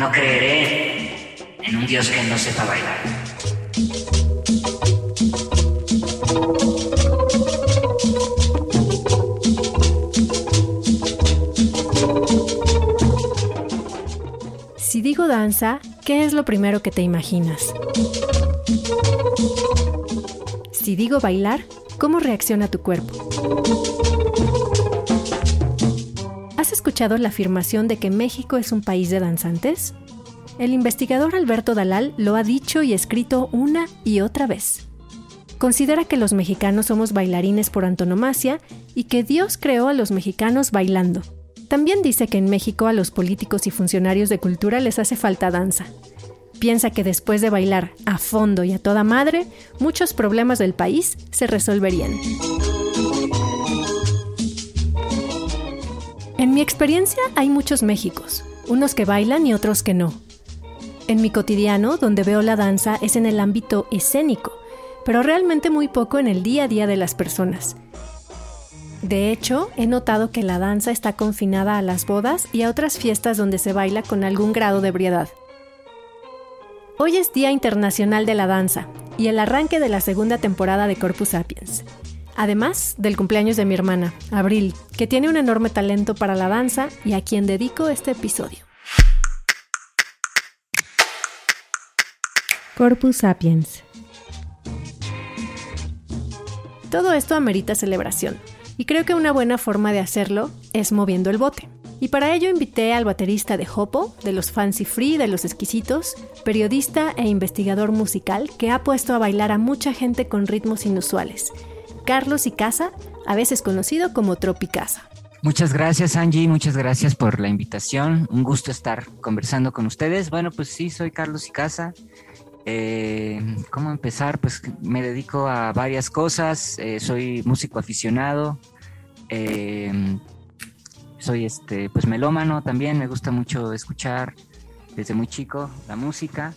No creeré en un Dios que no sepa bailar. Si digo danza, ¿qué es lo primero que te imaginas? Si digo bailar, ¿cómo reacciona tu cuerpo? La afirmación de que México es un país de danzantes? El investigador Alberto Dalal lo ha dicho y escrito una y otra vez. Considera que los mexicanos somos bailarines por antonomasia y que Dios creó a los mexicanos bailando. También dice que en México a los políticos y funcionarios de cultura les hace falta danza. Piensa que después de bailar a fondo y a toda madre, muchos problemas del país se resolverían. En mi experiencia hay muchos Méxicos, unos que bailan y otros que no. En mi cotidiano, donde veo la danza, es en el ámbito escénico, pero realmente muy poco en el día a día de las personas. De hecho, he notado que la danza está confinada a las bodas y a otras fiestas donde se baila con algún grado de ebriedad. Hoy es Día Internacional de la Danza y el arranque de la segunda temporada de Corpus Sapiens. Además del cumpleaños de mi hermana, Abril, que tiene un enorme talento para la danza y a quien dedico este episodio. Corpus Sapiens. Todo esto amerita celebración, y creo que una buena forma de hacerlo es moviendo el bote. Y para ello invité al baterista de Hopo, de los Fancy Free, de los Exquisitos, periodista e investigador musical que ha puesto a bailar a mucha gente con ritmos inusuales. Carlos Icaza, a veces conocido como Tropicasa. Muchas gracias Angie, muchas gracias por la invitación. Un gusto estar conversando con ustedes. Bueno, pues sí, soy Carlos Icaza. Eh, ¿Cómo empezar? Pues me dedico a varias cosas. Eh, soy músico aficionado. Eh, soy este, pues melómano también. Me gusta mucho escuchar desde muy chico la música.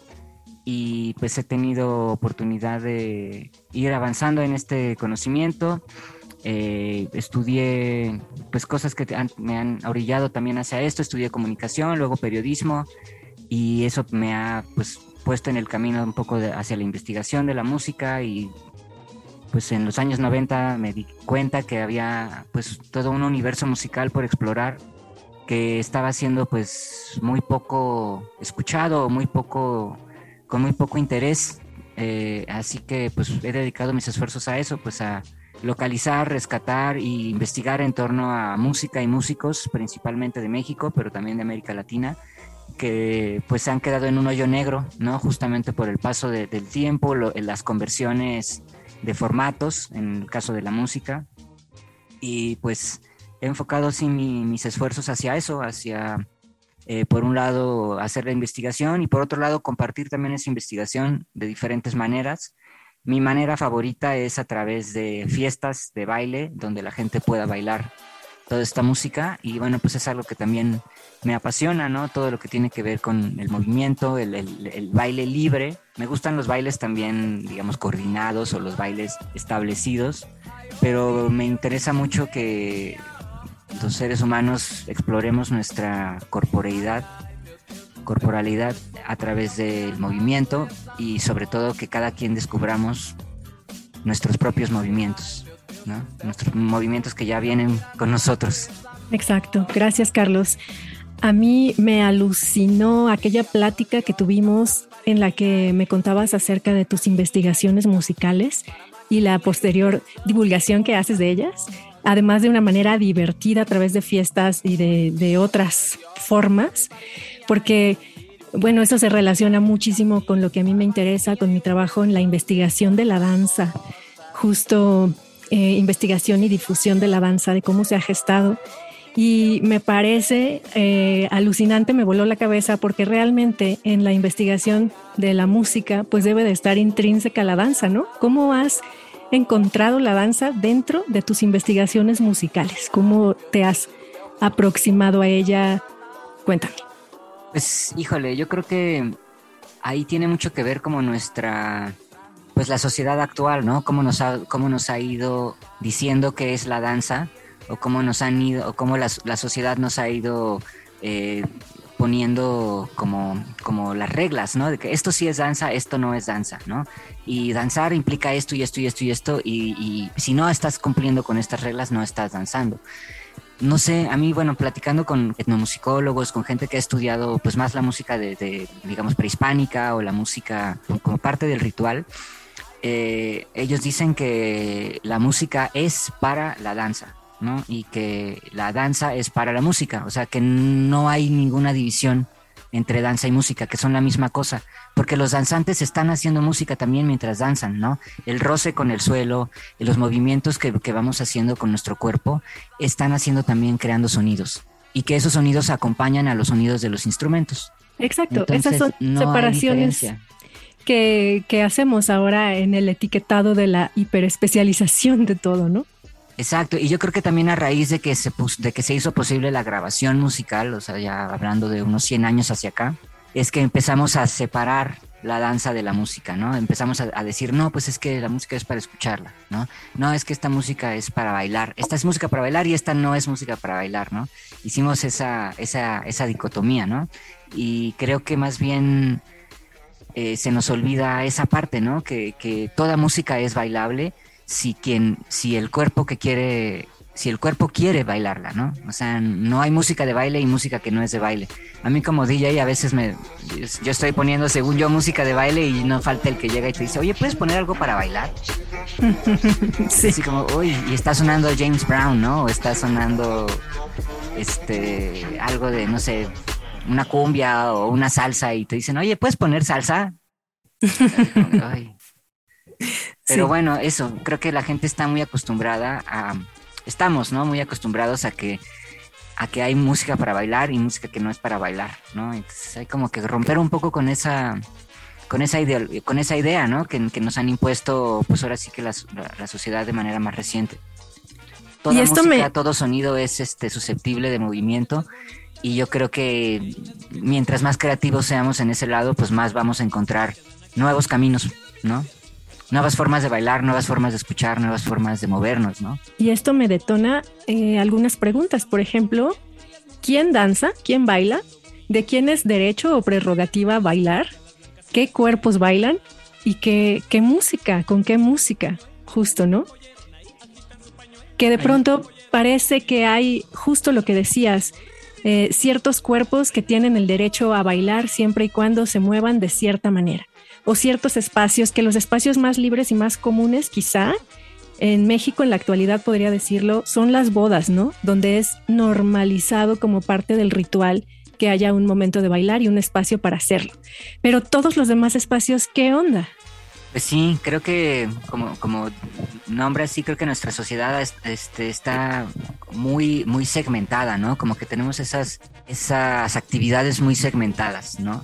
Y pues he tenido oportunidad de ir avanzando en este conocimiento. estudié pues cosas que me han orillado también hacia esto. Estudié comunicación, luego periodismo. Y eso me ha pues puesto en el camino un poco hacia la investigación de la música y pues en los años 90 me di cuenta que había pues todo un universo musical por explorar que estaba siendo pues muy poco escuchado, muy poco, con muy poco interés. Eh, así que pues he dedicado mis esfuerzos a eso, pues a localizar, rescatar e investigar en torno a música y músicos, principalmente de México, pero también de América Latina, que pues se han quedado en un hoyo negro, ¿no? Justamente por el paso del tiempo, las conversiones de formatos, en el caso de la música. Y pues he enfocado sí mis esfuerzos hacia eso, hacia, eh, por un lado, hacer la investigación y por otro lado, compartir también esa investigación de diferentes maneras. Mi manera favorita es a través de fiestas de baile, donde la gente pueda bailar toda esta música y bueno, pues es algo que también me apasiona, ¿no? Todo lo que tiene que ver con el movimiento, el, el, baile libre. Me gustan los bailes también, digamos, coordinados o los bailes establecidos, pero me interesa mucho que los seres humanos exploremos nuestra corporeidad, corporalidad a través del movimiento y sobre todo que cada quien descubramos nuestros propios movimientos. Nuestros movimientos que ya vienen con nosotros. Exacto, gracias Carlos. A mí me alucinó aquella plática que tuvimos en la que me contabas acerca de tus investigaciones musicales y la posterior divulgación que haces de ellas, además de una manera divertida a través de fiestas y de, otras formas, porque bueno, eso se relaciona muchísimo con lo que a mí me interesa, con mi trabajo en la investigación de la danza. Justo eh, investigación y difusión de la danza, de cómo se ha gestado. Y me parece eh, alucinante, me voló la cabeza porque realmente en la investigación de la música pues debe de estar intrínseca la danza, ¿no? ¿Cómo has encontrado la danza dentro de tus investigaciones musicales? ¿Cómo te has aproximado a ella? Cuéntame. Pues híjole, yo creo que ahí tiene mucho que ver como nuestra pues la sociedad actual, ¿no? Cómo nos ha, cómo nos ha ido diciendo que es la danza o cómo nos han ido o cómo la, sociedad nos ha ido eh, poniendo como, como las reglas, ¿no? De que esto sí es danza, esto no es danza, ¿no? Y danzar implica esto y esto y esto y esto, y, si no estás cumpliendo con estas reglas, no estás danzando. No sé, a mí, bueno, platicando con etnomusicólogos, con gente que ha estudiado pues más la música de, digamos, prehispánica o la música como parte del ritual, eh, ellos dicen que la música es para la danza, ¿no? Y que la danza es para la música, o sea, que no hay ninguna división entre danza y música, que son la misma cosa, porque los danzantes están haciendo música también mientras danzan, ¿no? El roce con el suelo, los movimientos que, vamos haciendo con nuestro cuerpo, están haciendo también creando sonidos, y que esos sonidos acompañan a los sonidos de los instrumentos. Exacto, esas son separaciones que, que hacemos ahora en el etiquetado de la hiperespecialización de todo, ¿no? Exacto, y yo creo que también a raíz de que se de que se hizo posible la grabación musical, o sea, ya hablando de unos 100 años hacia acá, es que empezamos a separar la danza de la música, ¿no? Empezamos a, decir, no, pues es que la música es para escucharla, ¿no? No, es que esta música es para bailar. Esta es música para bailar y esta no es música para bailar, ¿no? Hicimos esa, esa, esa dicotomía, ¿no? Y creo que más bien eh, se nos olvida esa parte, ¿no? Que, que toda música es bailable si quien, si el cuerpo que quiere, si el cuerpo quiere bailarla, ¿no? O sea, no hay música de baile y música que no es de baile. A mí como DJ a veces me, yo estoy poniendo según yo música de baile y no falta el que llega y te dice, oye, ¿puedes poner algo para bailar? sí. Así como, uy, y está sonando James Brown, ¿no? O está sonando, este, algo de, no sé, una cumbia o una salsa y te dicen, oye, ¿puedes poner salsa? Ay, pero bueno, eso, creo que la gente está muy acostumbrada a, estamos, ¿no? Muy acostumbrados a que, a que hay música para bailar y música que no es para bailar, ¿no? Entonces hay como que romper un poco con esa, con esa idea, con esa idea, ¿no? Que, nos han impuesto, pues ahora sí que la, sociedad de manera más reciente. Toda música, todo sonido es este susceptible de movimiento y yo creo que mientras más creativos seamos en ese lado, pues más vamos a encontrar nuevos caminos, ¿no? Nuevas formas de bailar, nuevas formas de escuchar, nuevas formas de movernos, ¿no? Y esto me detona eh, algunas preguntas. Por ejemplo, ¿quién danza? ¿Quién baila? ¿De quién es derecho o prerrogativa bailar? ¿Qué cuerpos bailan? ¿Y qué, qué música? ¿Con qué música? Justo, ¿no? Que de pronto parece que hay justo lo que decías, eh, ciertos cuerpos que tienen el derecho a bailar siempre y cuando se muevan de cierta manera o ciertos espacios, que los espacios más libres y más comunes quizá en México en la actualidad podría decirlo, son las bodas, ¿no? Donde es normalizado como parte del ritual que haya un momento de bailar y un espacio para hacerlo. Pero todos los demás espacios, ¿qué onda? Pues sí, creo que como, como nombre así, creo que nuestra sociedad este, está muy, muy segmentada, ¿no? Como que tenemos esas, esas actividades muy segmentadas, ¿no?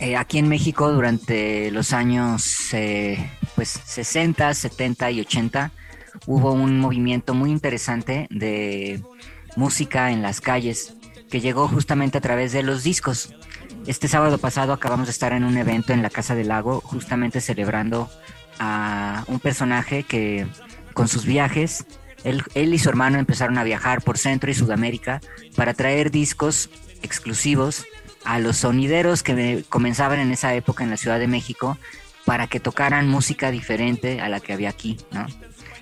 Eh, aquí en México durante los años eh, pues 60, 70 y 80 hubo un movimiento muy interesante de música en las calles que llegó justamente a través de los discos. Este sábado pasado acabamos de estar en un evento en la Casa del Lago justamente celebrando a un personaje que con sus viajes él, y su hermano empezaron a viajar por Centro y Sudamérica para traer discos exclusivos a los sonideros que comenzaban en esa época en la Ciudad de México para que tocaran música diferente a la que había aquí, ¿no?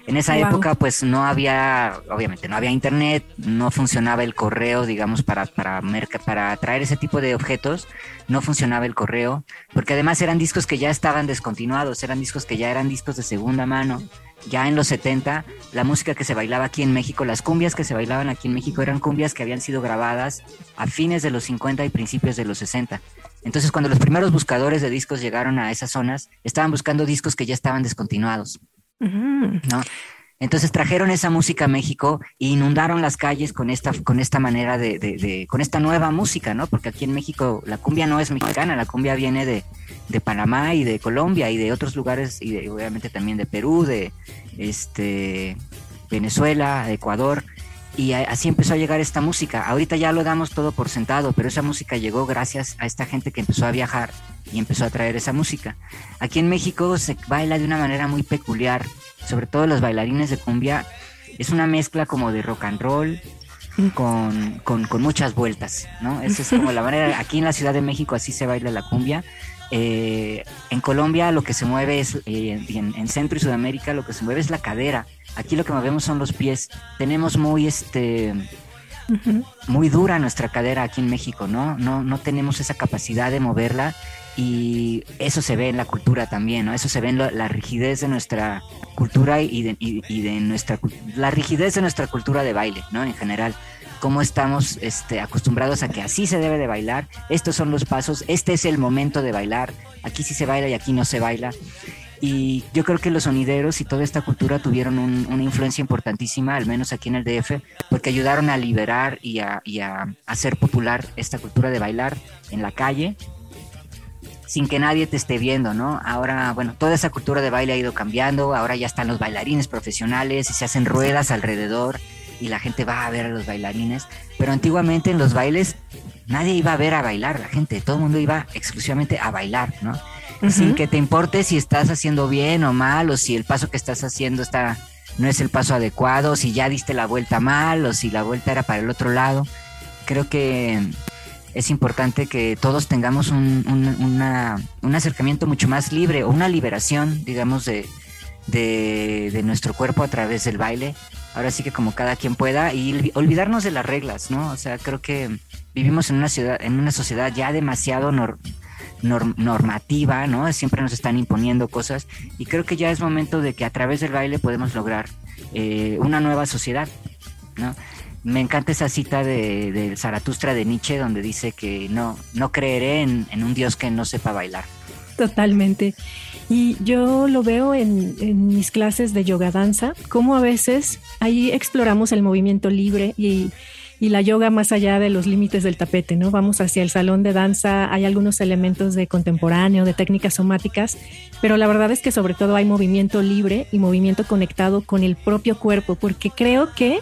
En esa época, pues no había, obviamente, no había internet, no funcionaba el correo, digamos, para, para, para traer ese tipo de objetos, no funcionaba el correo, porque además eran discos que ya estaban descontinuados, eran discos que ya eran discos de segunda mano. Ya en los 70, la música que se bailaba aquí en México, las cumbias que se bailaban aquí en México eran cumbias que habían sido grabadas a fines de los 50 y principios de los 60. Entonces, cuando los primeros buscadores de discos llegaron a esas zonas, estaban buscando discos que ya estaban descontinuados. ¿no? Entonces trajeron esa música a México e inundaron las calles con esta, con esta manera de, de, con esta nueva música, ¿no? Porque aquí en México la cumbia no es mexicana, la cumbia viene de, de Panamá y de Colombia y de otros lugares, y obviamente también de Perú, de este Venezuela, Ecuador. Y así empezó a llegar esta música. Ahorita ya lo damos todo por sentado, pero esa música llegó gracias a esta gente que empezó a viajar y empezó a traer esa música. Aquí en México se baila de una manera muy peculiar, sobre todo los bailarines de cumbia. Es una mezcla como de rock and roll, con, con, con, muchas vueltas, ¿no? Esa es como la manera, aquí en la Ciudad de México así se baila la cumbia. Eh, en Colombia lo que se mueve es, eh, en, en, Centro y Sudamérica lo que se mueve es la cadera. Aquí lo que movemos son los pies. Tenemos muy, este, muy dura nuestra cadera aquí en México, ¿no? No, no tenemos esa capacidad de moverla y eso se ve en la cultura también, ¿no? Eso se ve en la rigidez de nuestra cultura y de, y, de, nuestra la rigidez de nuestra cultura de baile, ¿no? En general, cómo estamos este, acostumbrados a que así se debe de bailar, estos son los pasos, este es el momento de bailar, aquí sí se baila y aquí no se baila. Y yo creo que los sonideros y toda esta cultura tuvieron una influencia importantísima, al menos aquí en el DF, porque ayudaron a liberar y a, y a hacer popular esta cultura de bailar en la calle sin que nadie te esté viendo, ¿no? Ahora, bueno, toda esa cultura de baile ha ido cambiando, ahora ya están los bailarines profesionales y se hacen ruedas alrededor y la gente va a ver a los bailarines, pero antiguamente en los bailes nadie iba a ver a bailar, la gente, todo el mundo iba exclusivamente a bailar, ¿no? Sin que te importe si estás haciendo bien o mal, o si el paso que estás haciendo está, no es el paso adecuado, si ya diste la vuelta mal, o si la vuelta era para el otro lado. Creo que es importante que todos tengamos un, un, acercamiento mucho más libre o una liberación, digamos, de, de, nuestro cuerpo a través del baile. Ahora sí que como cada quien pueda y olvidarnos de las reglas, ¿no? O sea, creo que vivimos en una ciudad, en una sociedad ya demasiado normativa, ¿no? Siempre nos están imponiendo cosas y creo que ya es momento de que a través del baile podemos lograr eh, una nueva sociedad, ¿no? me encanta esa cita de, de, Zaratustra de Nietzsche donde dice que no, no creeré en, un Dios que no sepa bailar. Totalmente. Y yo lo veo en, en, mis clases de yoga danza, como a veces ahí exploramos el movimiento libre y, y, la yoga más allá de los límites del tapete, ¿no? Vamos hacia el salón de danza, hay algunos elementos de contemporáneo, de técnicas somáticas, pero la verdad es que sobre todo hay movimiento libre y movimiento conectado con el propio cuerpo, porque creo que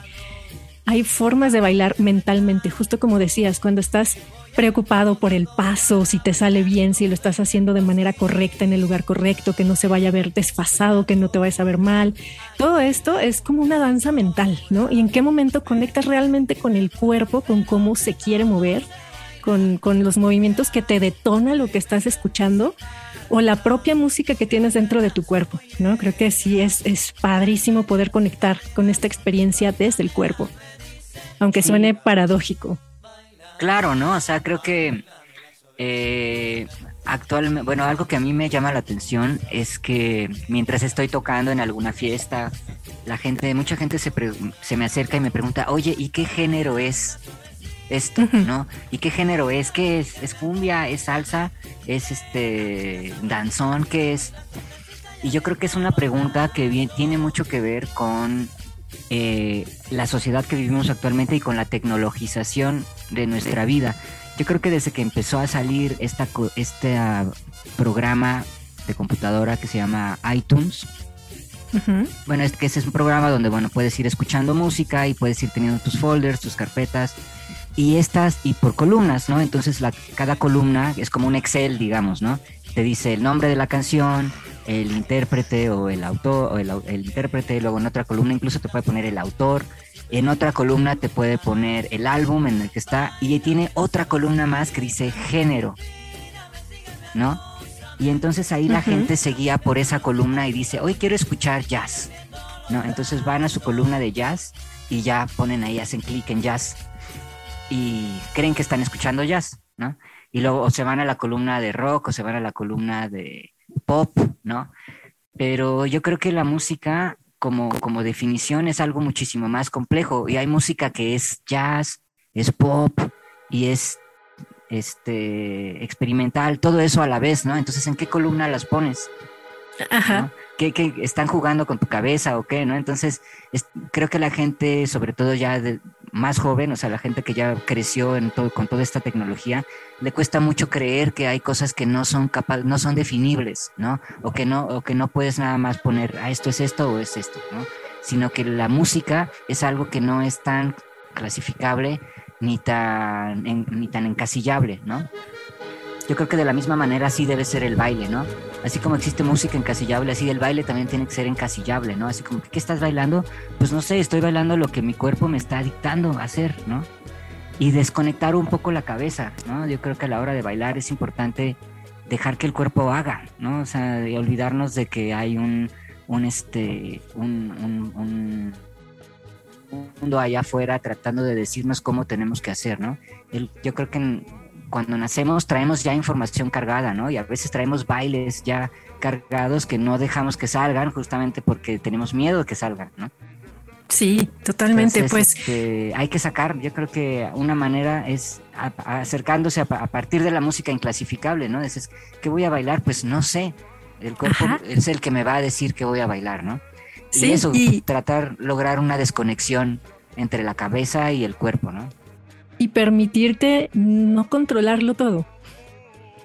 hay formas de bailar mentalmente, justo como decías, cuando estás preocupado por el paso, si te sale bien, si lo estás haciendo de manera correcta en el lugar correcto, que no se vaya a ver desfasado, que no te vayas a ver mal. Todo esto es como una danza mental, ¿no? Y en qué momento conectas realmente con el cuerpo, con cómo se quiere mover, con, con los movimientos que te detona lo que estás escuchando o la propia música que tienes dentro de tu cuerpo, ¿no? Creo que sí es, es padrísimo poder conectar con esta experiencia desde el cuerpo aunque suene paradójico. Claro, ¿no? O sea, creo que eh, actualmente, bueno, algo que a mí me llama la atención es que mientras estoy tocando en alguna fiesta, la gente, mucha gente se, se me acerca y me pregunta, oye, ¿y qué género es esto, no? ¿Y qué género es? ¿Qué es? ¿Es cumbia? ¿Es salsa? ¿Es este danzón? ¿Qué es? Y yo creo que es una pregunta que bien, tiene mucho que ver con eh, la sociedad que vivimos actualmente y con la tecnologización de nuestra vida. Yo creo que desde que empezó a salir esta, este uh, programa de computadora que se llama iTunes, bueno, es que ese es un programa donde, bueno, puedes ir escuchando música y puedes ir teniendo tus folders, tus carpetas y estas, y por columnas, ¿no? Entonces la, cada columna es como un Excel, digamos, ¿no? Te dice el nombre de la canción, el intérprete o el autor, o el, el intérprete, luego en otra columna incluso te puede poner el autor, en otra columna te puede poner el álbum en el que está y tiene otra columna más que dice género, ¿no? Y entonces ahí la gente seguía por esa columna y dice, hoy quiero escuchar jazz, ¿no? Entonces van a su columna de jazz y ya ponen ahí, hacen clic en jazz y creen que están escuchando jazz, ¿no? Y luego se van a la columna de rock o se van a la columna de pop, ¿no? Pero yo creo que la música como, como definición es algo muchísimo más complejo y hay música que es jazz, es pop y es este experimental, todo eso a la vez, ¿no? Entonces, ¿en qué columna las pones? Ajá. ¿Qué, están jugando con tu cabeza o qué, no? Entonces, creo que la gente, sobre todo ya más joven, o sea, la gente que ya creció con toda esta tecnología, le cuesta mucho creer que hay cosas que no son capaz, no son definibles, ¿no? O que no, o que no puedes nada más poner, ah, esto es esto o es esto, ¿no? Sino que la música es algo que no es tan clasificable ni tan, ni tan encasillable, ¿no? Yo creo que de la misma manera así debe ser el baile, ¿no? Así como existe música encasillable, así el baile también tiene que ser encasillable, ¿no? Así como, ¿qué estás bailando? Pues no sé, estoy bailando lo que mi cuerpo me está dictando hacer, ¿no? Y desconectar un poco la cabeza, ¿no? Yo creo que a la hora de bailar es importante dejar que el cuerpo haga, ¿no? O sea, de olvidarnos de que hay un, un este, un, un, mundo allá afuera tratando de decirnos cómo tenemos que hacer, ¿no? yo creo que cuando nacemos traemos ya información cargada, ¿no? Y a veces traemos bailes ya cargados que no dejamos que salgan justamente porque tenemos miedo de que salgan, ¿no? Sí, totalmente. pues este, hay que sacar, yo creo que una manera es acercándose a, partir de la música inclasificable, ¿no? Dices, ¿qué voy a bailar? Pues no sé. El cuerpo es el que me va a decir que voy a bailar, ¿no? Sí, y eso, y... tratar, lograr una desconexión entre la cabeza y el cuerpo, ¿no? Y permitirte no controlarlo todo.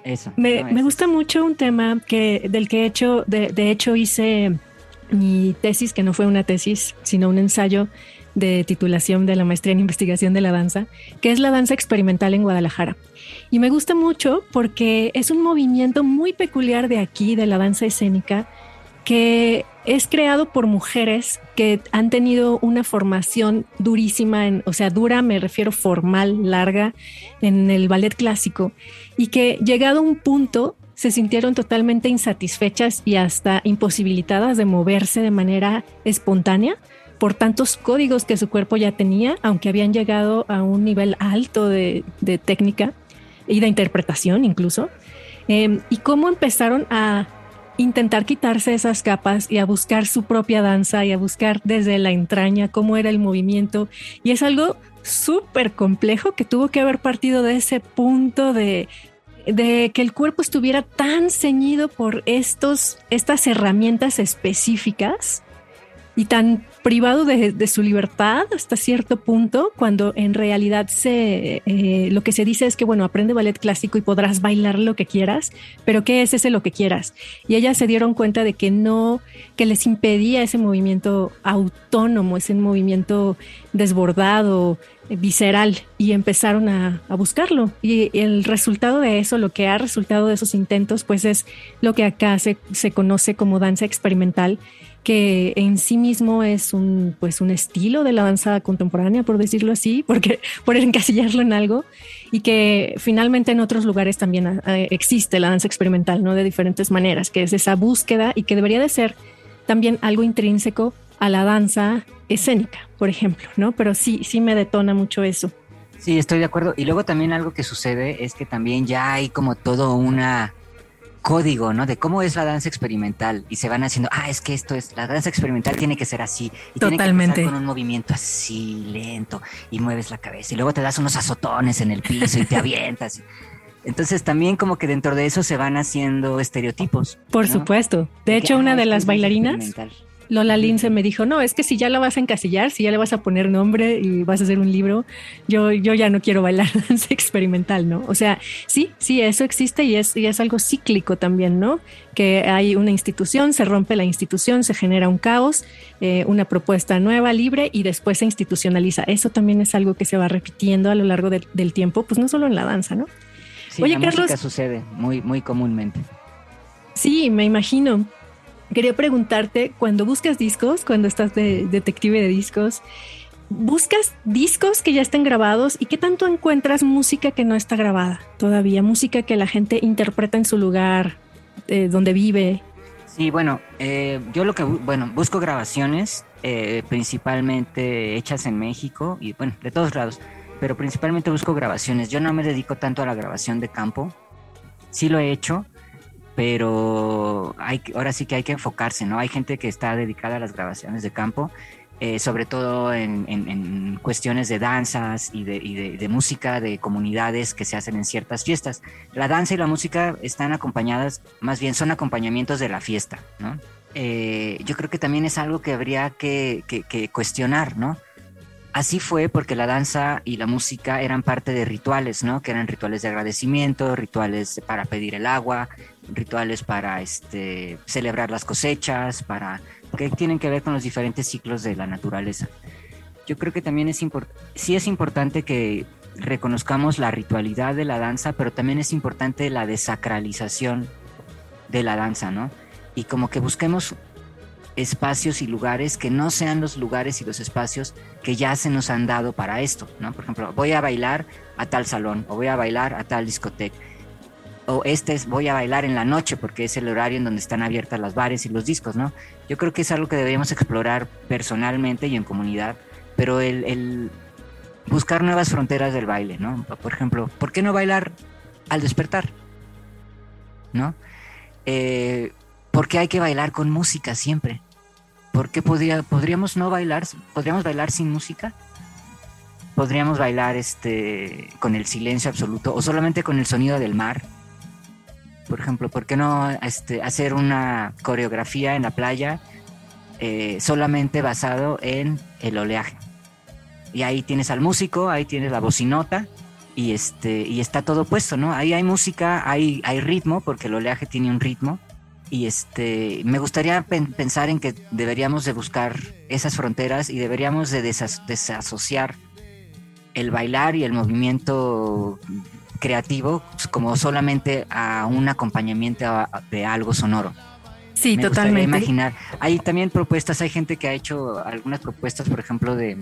Eso. Me, me gusta mucho un tema que, del que he hecho, de, de hecho hice mi tesis, que no fue una tesis, sino un ensayo de titulación de la maestría en investigación de la danza, que es la danza experimental en Guadalajara. Y me gusta mucho porque es un movimiento muy peculiar de aquí, de la danza escénica, que es creado por mujeres que han tenido una formación durísima, en, o sea, dura, me refiero formal, larga, en el ballet clásico, y que llegado a un punto se sintieron totalmente insatisfechas y hasta imposibilitadas de moverse de manera espontánea por tantos códigos que su cuerpo ya tenía, aunque habían llegado a un nivel alto de, técnica y de interpretación incluso, em, y cómo empezaron a intentar quitarse esas capas y a buscar su propia danza y a buscar desde la entraña cómo era el movimiento. Y es algo súper complejo que tuvo que haber partido de ese punto de de que el cuerpo estuviera tan ceñido por estos, estas herramientas específicas y tan privado de, su libertad hasta cierto punto, cuando en realidad se, eh, lo que se dice es que, bueno, aprende ballet clásico y podrás bailar lo que quieras, pero ¿qué es ese lo que quieras? Y ellas se dieron cuenta de que no, que les impedía ese movimiento autónomo, ese movimiento desbordado, visceral y empezaron a, buscarlo. Y el resultado de eso, lo que ha resultado de esos intentos, pues es lo que acá se, se conoce como danza experimental, que en sí mismo es un, pues un estilo de la danza contemporánea, por decirlo así, porque por encasillarlo en algo, y que finalmente en otros lugares también eh, existe la danza experimental, ¿no? De diferentes maneras, que es esa búsqueda y que debería de ser también algo intrínseco a la danza escénica, por ejemplo, ¿no? Pero sí, sí me detona mucho eso. Sí, estoy de acuerdo. Y luego también algo que sucede es que también ya hay como todo una código, ¿no? De cómo es la danza experimental y se van haciendo, ah, es que esto es, la danza experimental tiene que ser así. Y Totalmente. Tiene que con un movimiento así, lento, y mueves la cabeza y luego te das unos azotones en el piso y te avientas. Entonces también como que dentro de eso se van haciendo estereotipos. Por supuesto. De hecho, una de las bailarinas Lola Lince me dijo, no, es que si ya la vas a encasillar, si ya le vas a poner nombre y vas a hacer un libro, yo, yo ya no quiero bailar danza experimental, ¿no? O sea, sí, sí, eso existe y es, y es algo cíclico también, ¿no? Que hay una institución, se rompe la institución, se genera un caos, eh, una propuesta nueva, libre y después se institucionaliza. Eso también es algo que se va repitiendo a lo largo del tiempo, pues no solo en la danza, ¿no? Sí, Oye, la Carlos, sucede muy, muy comúnmente. Sí, me imagino. Quería preguntarte, cuando buscas discos, cuando estás de detective de discos, ¿buscas discos que ya estén grabados y qué tanto encuentras música que no está grabada todavía? Música que la gente interpreta en su lugar, eh, donde vive. Sí, bueno, eh, yo lo que, bueno, busco grabaciones eh, principalmente hechas en México y bueno, de todos lados, pero principalmente busco grabaciones. Yo no me dedico tanto a la grabación de campo, sí lo he hecho, pero hay, ahora sí que hay que enfocarse, ¿no? Hay gente que está dedicada a las grabaciones de campo, eh, sobre todo en, cuestiones de danzas y, de, música de comunidades que se hacen en ciertas fiestas. La danza y la música están acompañadas, más bien son acompañamientos de la fiesta, ¿no? Eh, yo creo que también es algo que habría que, que cuestionar, ¿no? Así fue porque la danza y la música eran parte de rituales, ¿no? Que eran rituales de agradecimiento, rituales para pedir el agua, rituales para este, celebrar las cosechas, para que tienen que ver con los diferentes ciclos de la naturaleza. Yo creo que también es sí es importante que reconozcamos la ritualidad de la danza, pero también es importante la desacralización de la danza, ¿no? Y como que busquemos espacios y lugares que no sean los lugares y los espacios que ya se nos han dado para esto, ¿no? Por ejemplo, voy a bailar a tal salón o voy a bailar a tal discoteca o este es voy a bailar en la noche porque es el horario en donde están abiertas las bares y los discos, ¿no? Yo creo que es algo que deberíamos explorar personalmente y en comunidad, pero el, buscar nuevas fronteras del baile, ¿no? Por ejemplo, ¿por qué no bailar al despertar? ¿No? Eh, ¿Por qué hay que bailar con música siempre? ¿Por qué podría, podríamos no bailar? ¿Podríamos bailar sin música? ¿Podríamos bailar este, con el silencio absoluto o solamente con el sonido del mar? Por ejemplo, ¿por qué no este, hacer una coreografía en la playa eh, solamente basado en el oleaje? Y ahí tienes al músico, ahí tienes la bocinota y, este, y está todo puesto, ¿no? Ahí hay música, hay, hay ritmo, porque el oleaje tiene un ritmo. Y este, me gustaría pensar en que deberíamos de buscar esas fronteras y deberíamos de desasociar el bailar y el movimiento creativo pues, como solamente a un acompañamiento de algo sonoro. Sí, Me totalmente. imaginar. Hay también propuestas, hay gente que ha hecho algunas propuestas, por ejemplo, de...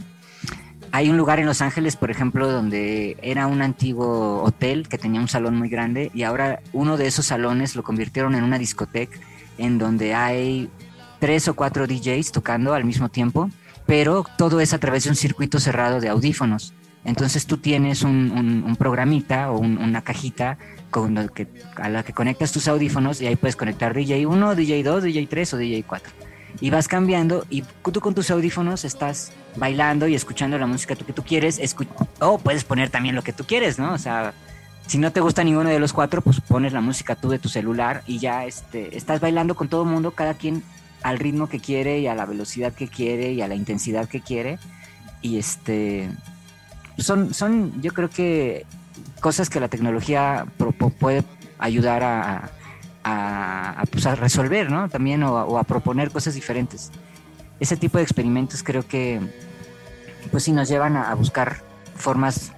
Hay un lugar en Los Ángeles, por ejemplo, donde era un antiguo hotel que tenía un salón muy grande y ahora uno de esos salones lo convirtieron en una discoteca en donde hay tres o cuatro DJs tocando al mismo tiempo, pero todo es a través de un circuito cerrado de audífonos. Entonces tú tienes un, programita o una cajita con que, a la que conectas tus audífonos y ahí puedes conectar DJ 1, DJ 2, DJ 3 o DJ 4. Y vas cambiando y tú con tus audífonos estás bailando y escuchando la música que tú quieres, o puedes poner también lo que tú quieres, ¿no? O sea, si no te gusta ninguno de los cuatro, pues pones la música tú de tu celular y ya este, estás bailando con todo el mundo, cada quien al ritmo que quiere y a la velocidad que quiere y a la intensidad que quiere. Y este son, son yo creo que cosas que la tecnología puede ayudar a, a, pues, a, resolver, ¿no? También o, a proponer cosas diferentes. Ese tipo de experimentos creo que, pues sí, nos llevan a, buscar formas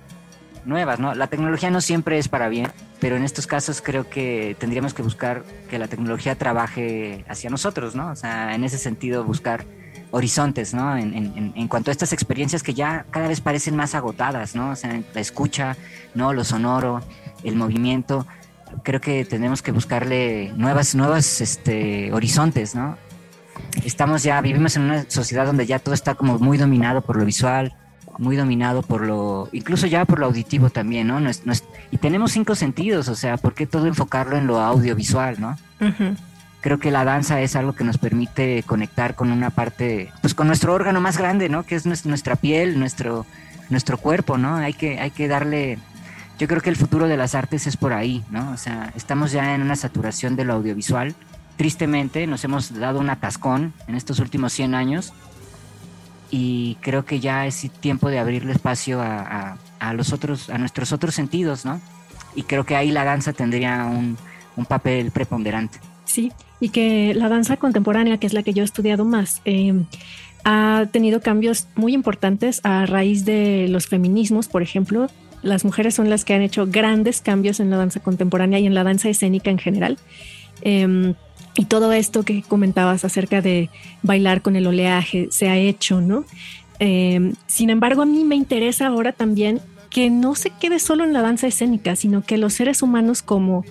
nuevas, ¿no? La tecnología no siempre es para bien, pero en estos casos creo que tendríamos que buscar que la tecnología trabaje hacia nosotros, ¿no? O sea, en ese sentido buscar horizontes, ¿no? En, cuanto a estas experiencias que ya cada vez parecen más agotadas, ¿no? O sea, la escucha, ¿no? Lo sonoro, el movimiento. Creo que tenemos que buscarle nuevas, nuevas este, horizontes, ¿no? Estamos ya, vivimos en una sociedad donde ya todo está como muy dominado por lo visual, muy dominado por lo, incluso ya por lo auditivo también, ¿no? y tenemos cinco sentidos, o sea, ¿por qué todo enfocarlo en lo audiovisual, ¿no? Creo que la danza es algo que nos permite conectar con una parte, pues con nuestro órgano más grande, ¿no? Que es nuestra piel, nuestro, nuestro cuerpo, ¿no? Hay que, hay que darle, yo creo que el futuro de las artes es por ahí, ¿no? O sea, estamos ya en una saturación de lo audiovisual. Tristemente nos hemos dado un atascón en estos últimos 100 años y creo que ya es tiempo de abrirle espacio a, a, los otros, a nuestros otros sentidos, ¿no? Y creo que ahí la danza tendría un, un papel preponderante. Sí, y que la danza contemporánea, que es la que yo he estudiado más, eh, ha tenido cambios muy importantes a raíz de los feminismos, por ejemplo. Las mujeres son las que han hecho grandes cambios en la danza contemporánea y en la danza escénica en general. Em, y todo esto que comentabas acerca de bailar con el oleaje se ha hecho, ¿no? Em, sin embargo, a mí me interesa ahora también que no se quede solo en la danza escénica, sino que los seres humanos como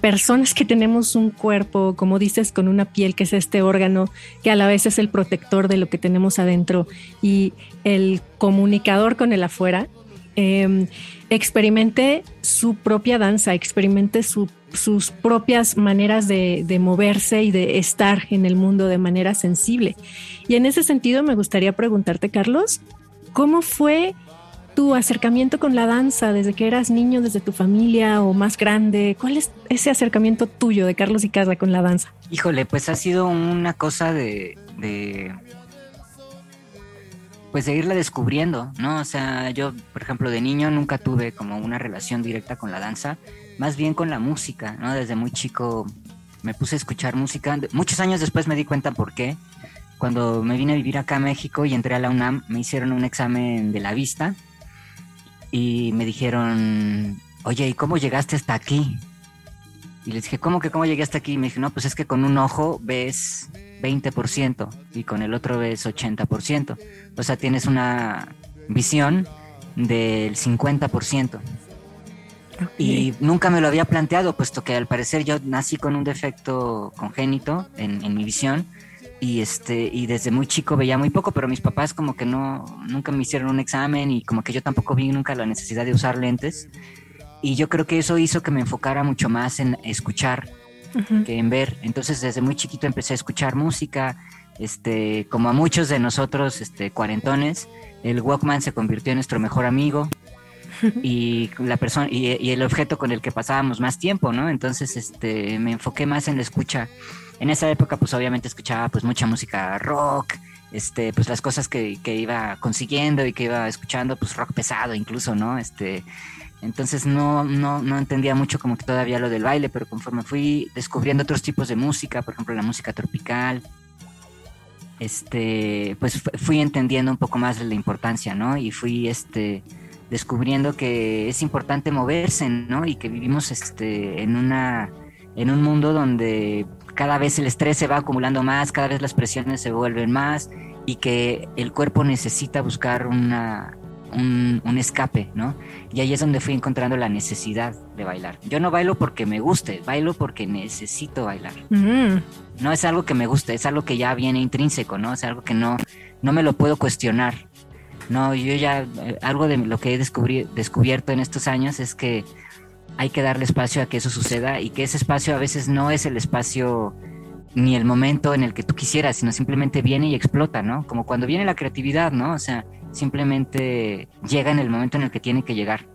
personas que tenemos un cuerpo, como dices, con una piel que es este órgano que a la vez es el protector de lo que tenemos adentro y el comunicador con el afuera, em, experimente su propia danza, experimente sus propias maneras de, moverse y de estar en el mundo de manera sensible. Y en ese sentido me gustaría preguntarte, Carlos, ¿cómo fue tu acercamiento con la danza desde que eras niño, desde tu familia o más grande? ¿Cuál es ese acercamiento tuyo de Carlos y Casa con la danza? Híjole, pues ha sido una cosa de, pues de irla descubriendo, ¿no? O sea, yo, por ejemplo, de niño nunca tuve como una relación directa con la danza, más bien con la música, ¿no? Desde muy chico me puse a escuchar música. Muchos años después me di cuenta por qué. Cuando me vine a vivir acá a México y entré a la UNAM, me hicieron un examen de la vista y me dijeron, oye, ¿y cómo llegaste hasta aquí? Y les dije, ¿cómo que cómo llegué hasta aquí? Y me dije, no, pues es que con un ojo ves 20% y con el otro ves 80%. O sea, tienes una visión del 50%. Y nunca me lo había planteado, puesto que al parecer yo nací con un defecto congénito en, en, mi visión y este y desde muy chico veía muy poco, pero mis papás como que no nunca me hicieron un examen y como que yo tampoco vi nunca la necesidad de usar lentes. Y yo creo que eso hizo que me enfocara mucho más en escuchar que en ver. Entonces desde muy chiquito empecé a escuchar música, este, como a muchos de nosotros, este, cuarentones, el Walkman se convirtió en nuestro mejor amigo y la persona y, el objeto con el que pasábamos más tiempo, ¿no? Entonces, este, me enfoqué más en la escucha. En esa época, pues obviamente escuchaba pues mucha música rock, este, pues las cosas que, que iba consiguiendo y que iba escuchando, pues rock pesado incluso, ¿no? Este, entonces no, no, no entendía mucho como que todavía lo del baile, pero conforme fui descubriendo otros tipos de música, por ejemplo la música tropical, este, pues fui entendiendo un poco más la importancia, ¿no? Y fui este, descubriendo que es importante moverse, ¿no? Y que vivimos este, en, una, en un mundo donde cada vez el estrés se va acumulando más, cada vez las presiones se vuelven más y que el cuerpo necesita buscar una, un, escape, ¿no? Y ahí es donde fui encontrando la necesidad de bailar. Yo no bailo porque me guste, bailo porque necesito bailar. Mm. No es algo que me guste, es algo que ya viene intrínseco, ¿no? Es algo que no, no me lo puedo cuestionar. No, yo ya, eh, algo de lo que he descubierto en estos años es que hay que darle espacio a que eso suceda y que ese espacio a veces no es el espacio ni el momento en el que tú quisieras, sino simplemente viene y explota, ¿no? Como cuando viene la creatividad, ¿no? O sea, simplemente llega en el momento en el que tiene que llegar.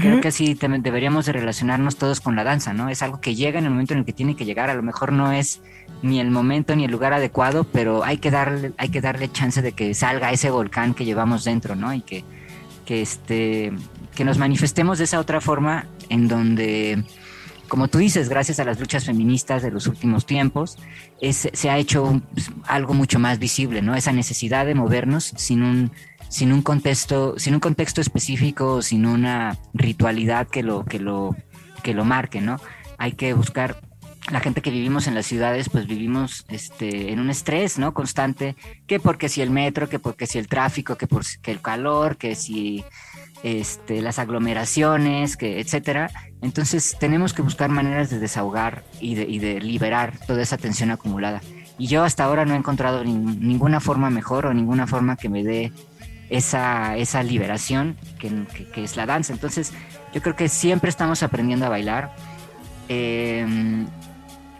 Creo que así deberíamos de relacionarnos todos con la danza, ¿no? Es algo que llega en el momento en el que tiene que llegar. A lo mejor no es ni el momento ni el lugar adecuado, pero hay que darle, hay que darle chance de que salga ese volcán que llevamos dentro, ¿no? Y que, que, este, que nos manifestemos de esa otra forma en donde como tú dices, gracias a las luchas feministas de los últimos tiempos, se ha hecho pues, algo mucho más visible, ¿no? Esa necesidad de movernos sin un, sin un contexto, sin un contexto específico, sin una ritualidad que lo, que lo, que lo marque, ¿no? Hay que buscar la gente que vivimos en las ciudades, pues vivimos este, en un estrés, ¿no? Constante, que porque si el metro, que porque si el tráfico, que porque el calor, que si este, las aglomeraciones, que, etcétera. Entonces tenemos que buscar maneras de desahogar y de, liberar toda esa tensión acumulada. Y yo hasta ahora no he encontrado ninguna forma mejor o ninguna forma que me dé esa, liberación que, es la danza. Entonces yo creo que siempre estamos aprendiendo a bailar. Em,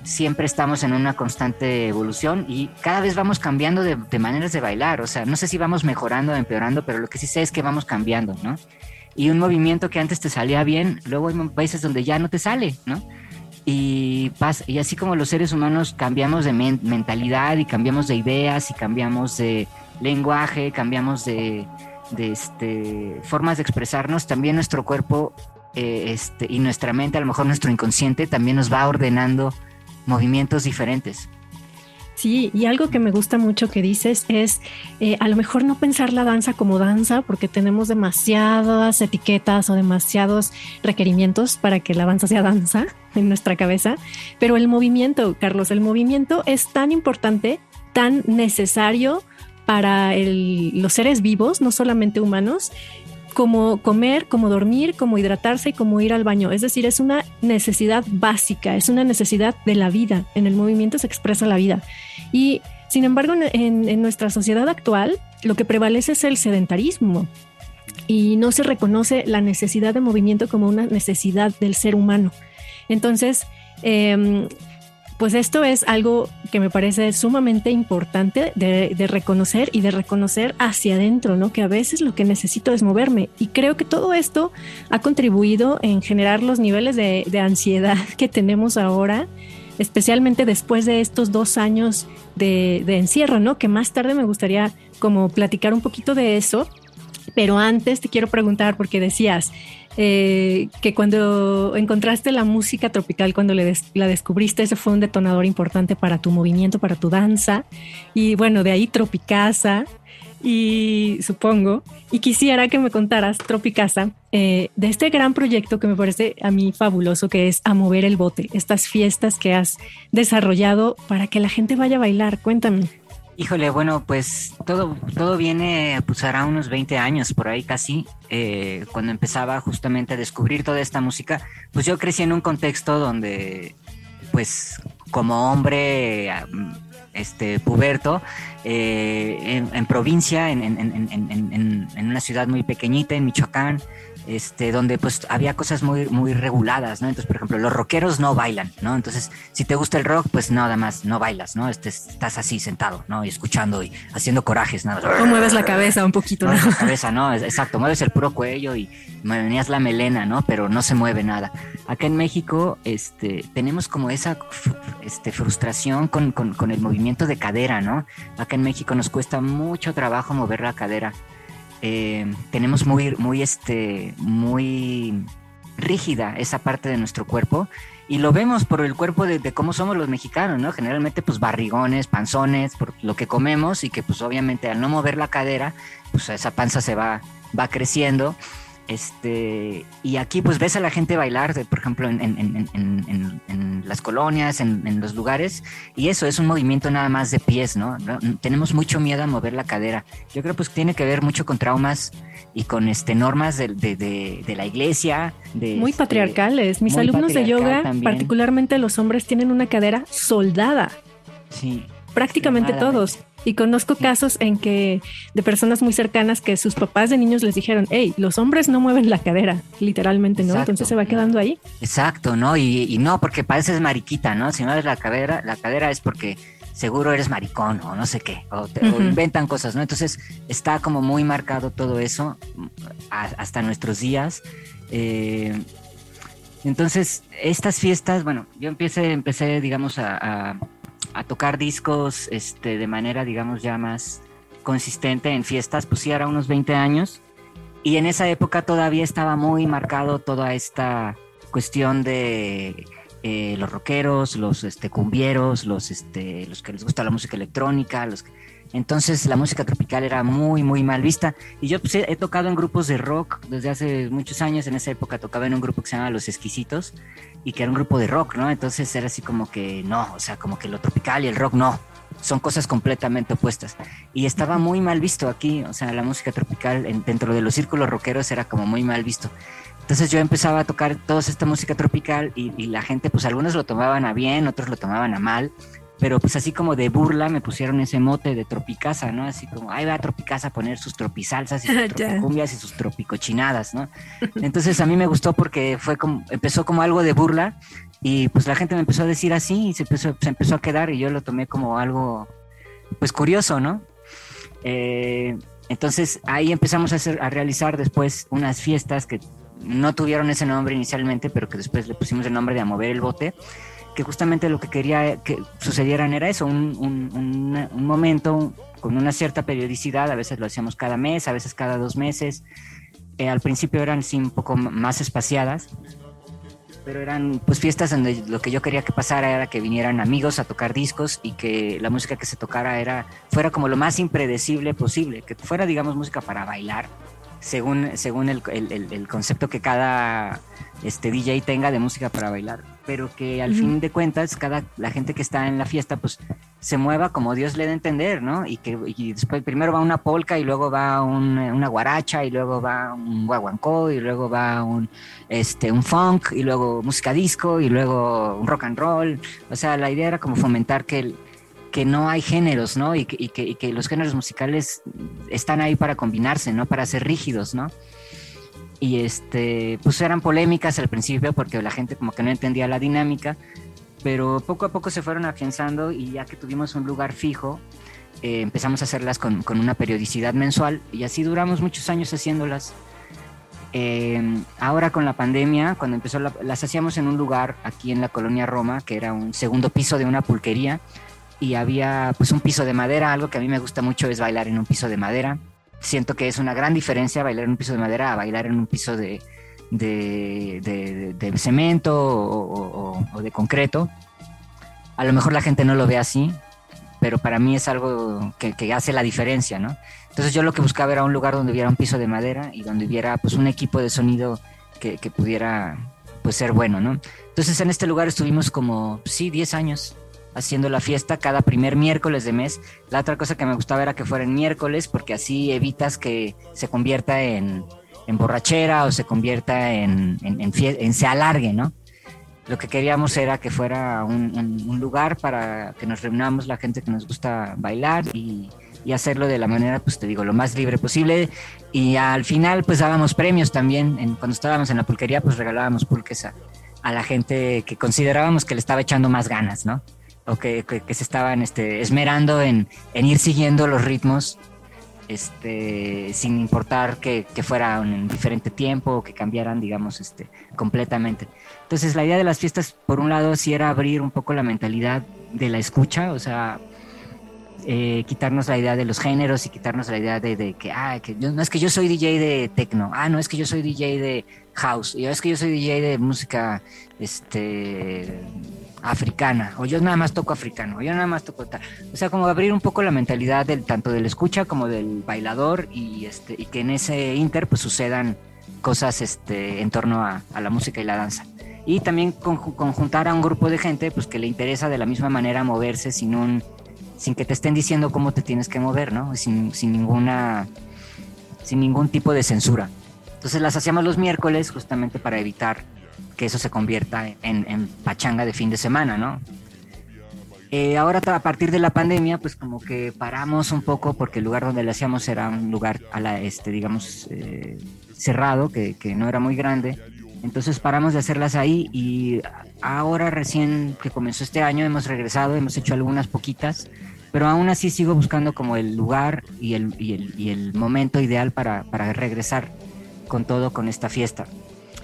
siempre estamos en una constante evolución y cada vez vamos cambiando de, maneras de bailar. O sea, no sé si vamos mejorando o empeorando, pero lo que sí sé es que vamos cambiando, ¿no? Y un movimiento que antes te salía bien, luego hay países donde ya no te sale, ¿no? Y, pasa, y así como los seres humanos cambiamos de mentalidad y cambiamos de ideas y cambiamos de lenguaje, cambiamos de, este, formas de expresarnos, también nuestro cuerpo eh, este, y nuestra mente, a lo mejor nuestro inconsciente, también nos va ordenando movimientos diferentes. Sí, y algo que me gusta mucho que dices es eh, a lo mejor no pensar la danza como danza porque tenemos demasiadas etiquetas o demasiados requerimientos para que la danza sea danza en nuestra cabeza, pero el movimiento, Carlos, el movimiento es tan importante, tan necesario para los seres vivos, no solamente humanos, como comer, como dormir, como hidratarse y como ir al baño. Es decir, es una necesidad básica, es una necesidad de la vida. En el movimiento se expresa la vida. Y sin embargo, en, nuestra sociedad actual, lo que prevalece es el sedentarismo y no se reconoce la necesidad de movimiento como una necesidad del ser humano. Entonces, eh, pues esto es algo que me parece sumamente importante de, reconocer y de reconocer hacia adentro, ¿no? Que a veces lo que necesito es moverme. Y creo que todo esto ha contribuido en generar los niveles de, ansiedad que tenemos ahora, especialmente después de estos dos años de, de encierro, ¿no? Que más tarde me gustaría como platicar un poquito de eso. Pero antes te quiero preguntar, porque decías, eh, que cuando encontraste la música tropical, cuando la descubriste, ese fue un detonador importante para tu movimiento, para tu danza. Y bueno, de ahí Tropicasa. y supongo, y quisiera que me contaras, Tropicasa, eh, de este gran proyecto que me parece a mí fabuloso, que es A Mover el Bote, estas fiestas que has desarrollado para que la gente vaya a bailar. Cuéntame. Híjole, bueno, pues todo, todo viene, pues hará unos 20 años por ahí casi, eh, cuando empezaba justamente a descubrir toda esta música, pues yo crecí en un contexto donde, pues como hombre, este, puberto, eh, en, provincia, en, en, una ciudad muy pequeñita, en Michoacán, este, donde pues había cosas muy, muy reguladas, ¿no? Entonces, por ejemplo, los rockeros no bailan, ¿no? Entonces, si te gusta el rock, pues nada más no bailas, ¿no? Este, estás así sentado, ¿no? Y escuchando y haciendo corajes, nada O mueves la cabeza un poquito, ¿no? la cabeza, ¿no? Exacto, mueves el puro cuello y venías la melena, ¿no? Pero no se mueve nada. Acá en México, este, tenemos como esa este, frustración con, con, con el movimiento de cadera, ¿no? Acá en México nos cuesta mucho trabajo mover la cadera eh, tenemos muy, muy, este, muy rígida esa parte de nuestro cuerpo y lo vemos por el cuerpo de, cómo somos los mexicanos, ¿no? Generalmente pues barrigones, panzones, por lo que comemos y que pues obviamente al no mover la cadera, pues esa panza se va, va creciendo este, y aquí pues ves a la gente bailar, por ejemplo, en, las colonias, en, los lugares, y eso es un movimiento nada más de pies, ¿no? Tenemos mucho miedo a mover la cadera. Yo creo pues que tiene que ver mucho con traumas y con este, normas de, la iglesia. De, muy este, patriarcales. Mis alumnos de yoga, particularmente los hombres, tienen una cadera soldada. Sí. Prácticamente todos. Y conozco casos en que de personas muy cercanas que sus papás de niños les dijeron, hey, los hombres no mueven la cadera, literalmente, ¿no? Entonces se va quedando ahí. Exacto, ¿no? Y, no, porque pareces mariquita, ¿no? Si no la cadera, la cadera es porque seguro eres maricón o no sé qué, o, inventan cosas, ¿no? Entonces está como muy marcado todo eso hasta nuestros días. Eh, entonces, estas fiestas, bueno, yo empecé, empecé digamos, a a tocar discos este, de manera, digamos, ya más consistente en fiestas, pues sí, era unos 20 años. Y en esa época todavía estaba muy marcado toda esta cuestión de eh, los rockeros, los este, cumbieros, los, este, los que les gusta la música electrónica, los entonces la música tropical era muy, muy mal vista. Y yo pues, he, tocado en grupos de rock desde hace muchos años. En esa época tocaba en un grupo que se llama Los Exquisitos y que era un grupo de rock, ¿no? Entonces era así como que no, o sea, como que lo tropical y el rock no. Son cosas completamente opuestas. Y estaba muy mal visto aquí, o sea, la música tropical dentro de los círculos rockeros era como muy mal visto. Entonces yo empezaba a tocar toda esta música tropical y, la gente, pues algunos lo tomaban a bien, otros lo tomaban a mal pero pues así como de burla me pusieron ese mote de tropicasa, ¿no? Así como, ahí va a tropicasa a poner sus tropisalsas y sus tropicumbias y sus tropicochinadas, ¿no? Entonces a mí me gustó porque fue como, empezó como algo de burla y pues la gente me empezó a decir así y se empezó, se empezó a quedar y yo lo tomé como algo, pues curioso, ¿no? Eh, entonces ahí empezamos a, hacer, a realizar después unas fiestas que no tuvieron ese nombre inicialmente, pero que después le pusimos el nombre de A Mover el Bote que justamente lo que quería que sucedieran era eso, un, un, momento con una cierta periodicidad, a veces lo hacíamos cada mes, a veces cada dos meses, eh, al principio eran sí un poco más espaciadas, pero eran pues fiestas donde lo que yo quería que pasara era que vinieran amigos a tocar discos y que la música que se tocara era fuera como lo más impredecible posible, que fuera digamos música para bailar, según, según el, el, concepto que cada este DJ tenga de música para bailar, pero que al fin de cuentas cada la gente que está en la fiesta pues se mueva como Dios le dé a entender, ¿no? Y que y después primero va una polka y luego va una guaracha y luego va un guaguancó y luego va un este un funk y luego música disco y luego un rock and roll, o sea, la idea era como fomentar que el, que no hay géneros, ¿no? Y que, y, que, y que, los géneros musicales están ahí para combinarse, ¿no? Para ser rígidos, ¿no? Y este, pues eran polémicas al principio porque la gente como que no entendía la dinámica, pero poco a poco se fueron afianzando y ya que tuvimos un lugar fijo, eh, empezamos a hacerlas con, con, una periodicidad mensual y así duramos muchos años haciéndolas. Eh, ahora con la pandemia, cuando empezó, las hacíamos en un lugar aquí en la colonia Roma, que era un segundo piso de una pulquería, y había pues un piso de madera, algo que a mí me gusta mucho es bailar en un piso de madera. Siento que es una gran diferencia bailar en un piso de madera a bailar en un piso de, de, cemento o, o, de concreto. A lo mejor la gente no lo ve así, pero para mí es algo que, que, hace la diferencia, ¿no? Entonces yo lo que buscaba era un lugar donde hubiera un piso de madera y donde hubiera pues un equipo de sonido que, que pudiera pues ser bueno, ¿no? Entonces en este lugar estuvimos como, sí, 10 años haciendo la fiesta cada primer miércoles de mes. La otra cosa que me gustaba era que fueran miércoles porque así evitas que se convierta en, en borrachera o se convierta en, en, en, se alargue, ¿no? Lo que queríamos era que fuera un, lugar para que nos reunamos la gente que nos gusta bailar y, hacerlo de la manera, pues te digo, lo más libre posible. Y al final, pues dábamos premios también. En, cuando estábamos en la pulquería, pues regalábamos pulques a, a, la gente que considerábamos que le estaba echando más ganas, ¿no? O que, que, se estaban este, esmerando en, en ir siguiendo los ritmos este, sin importar que, que fuera en diferente tiempo o que cambiaran, digamos, este, completamente. Entonces, la idea de las fiestas, por un lado, sí era abrir un poco la mentalidad de la escucha, o sea, eh, quitarnos la idea de los géneros y quitarnos la idea de, que, ah, que no es que yo soy DJ de techno, ah, no es que yo soy DJ de house, y es que yo soy DJ de música, este, africana, o yo nada más toco africano, o yo nada más toco tal. O sea, como abrir un poco la mentalidad del tanto del escucha como del bailador y este y que en ese inter pues sucedan cosas este en torno a, la música y la danza. Y también conjuntar a un grupo de gente pues que le interesa de la misma manera moverse sin un sin que te estén diciendo cómo te tienes que mover, ¿no? Sin, sin ninguna sin ningún tipo de censura. Entonces las hacíamos los miércoles justamente para evitar que eso se convierta en, pachanga de fin de semana, ¿no? Eh, ahora a partir de la pandemia, pues como que paramos un poco porque el lugar donde le hacíamos era un lugar a la, este, digamos, eh, cerrado, que, que, no era muy grande. Entonces paramos de hacerlas ahí y ahora recién que comenzó este año hemos regresado, hemos hecho algunas poquitas, pero aún así sigo buscando como el lugar y el, y el, y el momento ideal para, para regresar con todo con esta fiesta.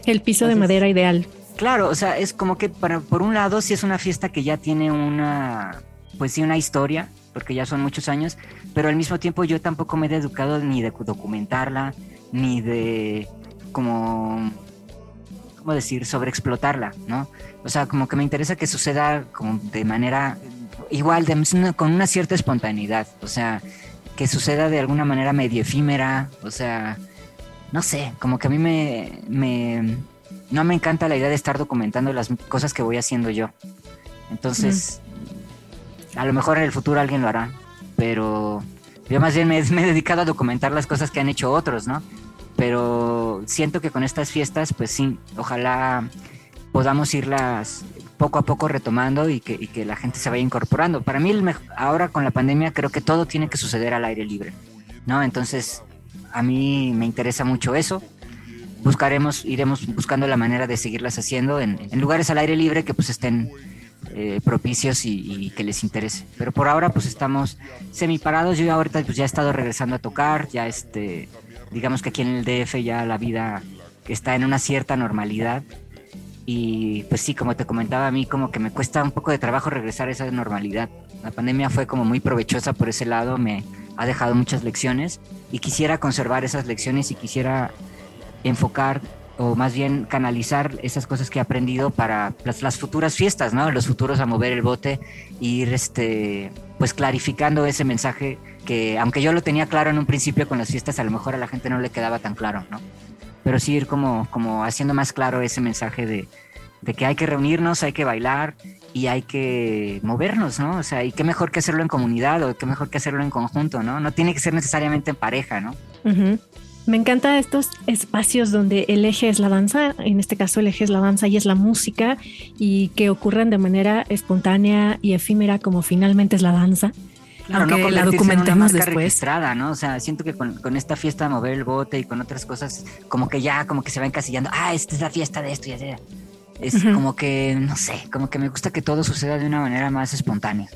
El piso de madera ideal. Claro, o sea, es como que para, por un lado sí es una fiesta que ya tiene una, pues sí, una historia, porque ya son muchos años, pero al mismo tiempo yo tampoco me he educado ni de documentarla, ni de como, ¿cómo decir?, sobreexplotarla, ¿no? O sea, como que me interesa que suceda como de manera igual, de, con una cierta espontaneidad, o sea, que suceda de alguna manera medio efímera, o sea, no sé, como que a mí me, me, no me encanta la idea de estar documentando las cosas que voy haciendo yo. Entonces, a lo mejor en el futuro alguien lo hará, pero yo más bien me, me, he dedicado a documentar las cosas que han hecho otros, ¿no? Pero siento que con estas fiestas, pues sí, ojalá podamos irlas poco a poco retomando y que, y que la gente se vaya incorporando. Para mí, el ahora con la pandemia, creo que todo tiene que suceder al aire libre, ¿no? Entonces, a mí me interesa mucho eso. Buscaremos, iremos buscando la manera de seguirlas haciendo en, lugares al aire libre que pues estén eh, propicios y, que les interese. Pero por ahora pues estamos semiparados. Yo ahorita pues ya he estado regresando a tocar, ya este, digamos que aquí en el DF ya la vida está en una cierta normalidad. Y pues sí, como te comentaba a mí, como que me cuesta un poco de trabajo regresar a esa normalidad. La pandemia fue como muy provechosa por ese lado, me, ha dejado muchas lecciones y quisiera conservar esas lecciones y quisiera enfocar o más bien canalizar esas cosas que he aprendido para las, futuras fiestas, ¿no? Los futuros a mover el bote e ir este pues clarificando ese mensaje que aunque yo lo tenía claro en un principio con las fiestas, a lo mejor a la gente no le quedaba tan claro, ¿no? Pero sí ir como, como haciendo más claro ese mensaje de, de que hay que reunirnos, hay que bailar y hay que movernos, ¿no? O sea, y qué mejor que hacerlo en comunidad o qué mejor que hacerlo en conjunto, ¿no? No tiene que ser necesariamente en pareja, ¿no? Me encantan estos espacios donde el eje es la danza, en este caso el eje es la danza y es la música, y que ocurran de manera espontánea y efímera como finalmente es la danza. Claro, no la documentamos después. registrada, ¿no? O sea, siento que con, con, esta fiesta de mover el bote y con otras cosas, como que ya, como que se va encasillando, ah, esta es la fiesta de esto y así. Es como que, no sé, como que me gusta que todo suceda de una manera más espontánea.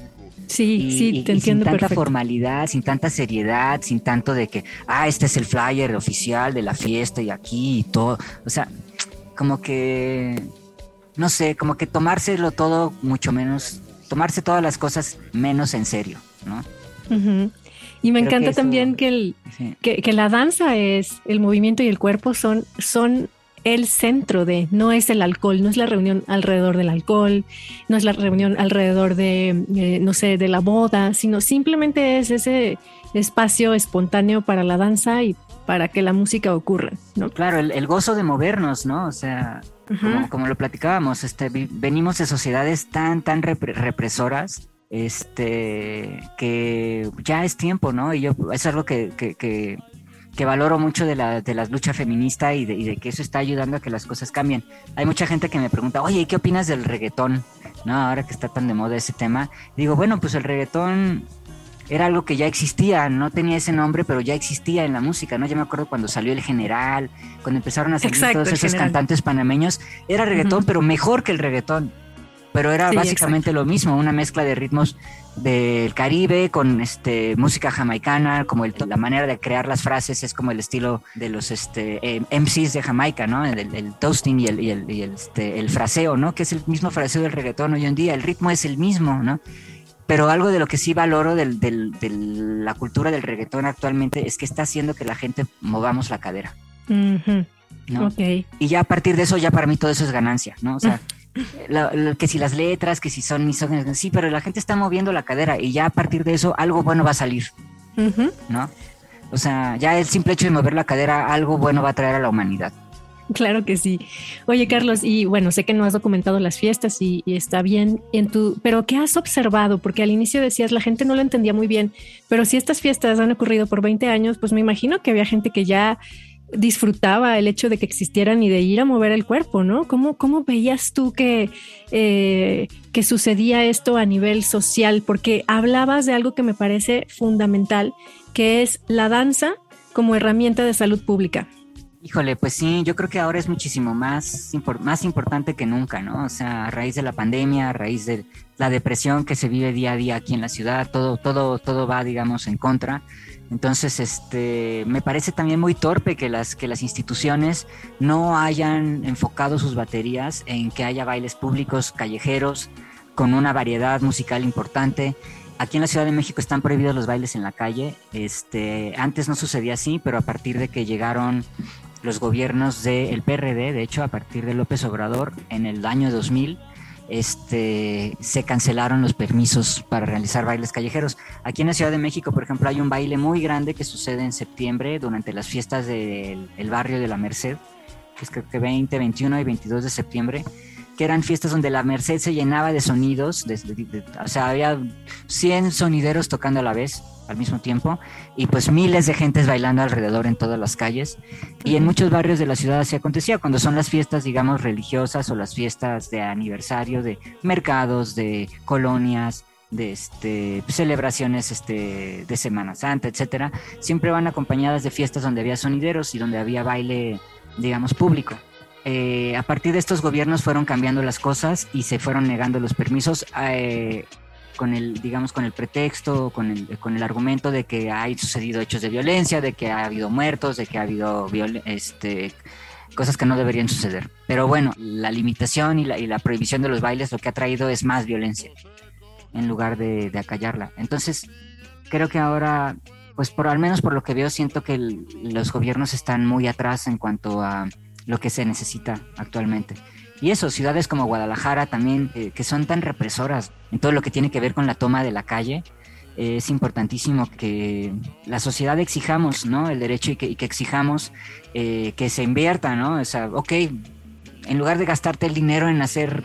Sí, sí, te entiendo. Sin tanta formalidad, sin tanta seriedad, sin tanto de que, ah, este es el flyer oficial de la fiesta y aquí y todo. O sea, como que, no sé, como que tomárselo todo mucho menos, tomarse todas las cosas menos en serio, ¿no? Y me encanta también que, el, que, que, la danza es, el movimiento y el cuerpo son, son el centro de, no es el alcohol, no es la reunión alrededor del alcohol, no es la reunión alrededor de, eh, no sé, de la boda, sino simplemente es ese espacio espontáneo para la danza y para que la música ocurra, ¿no? Claro, el, gozo de movernos, ¿no? O sea, como, lo platicábamos, este, venimos de sociedades tan, tan represoras, este, que ya es tiempo, ¿no? Y yo, es algo que, que, valoro mucho de la, de lucha feminista y de, y de, que eso está ayudando a que las cosas cambien. Hay mucha gente que me pregunta, oye, ¿qué opinas del reggaetón? ¿No? Ahora que está tan de moda ese tema. Digo, bueno, pues el reggaetón era algo que ya existía, no tenía ese nombre, pero ya existía en la música, ¿no? Yo me acuerdo cuando salió El General, cuando empezaron a salir todos esos cantantes panameños, era reggaetón, pero mejor que el reggaetón. Pero era básicamente lo mismo, una mezcla de ritmos del Caribe con este música jamaicana, como la manera de crear las frases es como el estilo de los este, eh, MCs de Jamaica, ¿no? El, toasting y, el, y, el, y el, este, el fraseo, ¿no? Que es el mismo fraseo del reggaetón hoy en día, el ritmo es el mismo, ¿no? pero algo de lo que sí valoro de la cultura del reggaetón actualmente es que está haciendo que la gente movamos la cadera. Y ya a partir de eso, ya para mí todo eso es ganancia, ¿no? O sea, que si las letras, que si son misóginas, sí, pero la gente está moviendo la cadera y ya a partir de eso algo bueno va a salir, ¿no? O sea, ya el simple hecho de mover la cadera, algo bueno va a traer a la humanidad. Claro que sí. Oye, Carlos, y bueno, sé que no has documentado las fiestas y, está bien en tu, pero ¿qué has observado? Porque al inicio decías la gente no lo entendía muy bien, pero si estas fiestas han ocurrido por 20 años, pues me imagino que había gente que ya disfrutaba el hecho de que existieran y de ir a mover el cuerpo, ¿no? ¿Cómo, cómo veías tú que, eh, que sucedía esto a nivel social? Porque hablabas de algo que me parece fundamental, que es la danza como herramienta de salud pública. Híjole, pues sí, yo creo que ahora es muchísimo más, más importante que nunca, ¿no? O sea, a raíz de la pandemia, a raíz de la depresión que se vive día a día aquí en la ciudad, todo, todo, todo va, digamos, en contra. Entonces, este, me parece también muy torpe que las, que las instituciones no hayan enfocado sus baterías en que haya bailes públicos, callejeros, con una variedad musical importante. Aquí en la Ciudad de México están prohibidos los bailes en la calle. Este, antes no sucedía así, pero a partir de que llegaron los gobiernos del PRD, de hecho, a partir de López Obrador, en el año 2000, este, se cancelaron los permisos para realizar bailes callejeros. Aquí en la Ciudad de México, por ejemplo, hay un baile muy grande que sucede en septiembre durante las fiestas del barrio de la Merced, que es creo que 20, 21 y 22 de septiembre, que eran fiestas donde la Merced se llenaba de sonidos, o sea, había 100 sonideros tocando a la vez al mismo tiempo y pues miles de gentes bailando alrededor en todas las calles y en muchos barrios de la ciudad así acontecía cuando son las fiestas digamos religiosas o las fiestas de aniversario de mercados de colonias de este, celebraciones este, de Semana Santa, etcétera, siempre van acompañadas de fiestas donde había sonideros y donde había baile, digamos, público. Eh, a partir de estos gobiernos fueron cambiando las cosas y se fueron negando los permisos. Eh, con el, digamos, con el pretexto, con el, con el argumento de que hay sucedido hechos de violencia, de que ha habido muertos, de que ha habido este, cosas que no deberían suceder. Pero bueno, la limitación y la, y la prohibición de los bailes lo que ha traído es más violencia en lugar de, de acallarla. Entonces, creo que ahora, pues por al menos por lo que veo, siento que los gobiernos están muy atrás en cuanto a lo que se necesita actualmente. Y eso, ciudades como Guadalajara también, eh, que son tan represoras en todo lo que tiene que ver con la toma de la calle, eh, es importantísimo que la sociedad exijamos, ¿no? El derecho y que, exijamos eh, que se invierta, ¿no? O sea, ok, en lugar de gastarte el dinero en hacer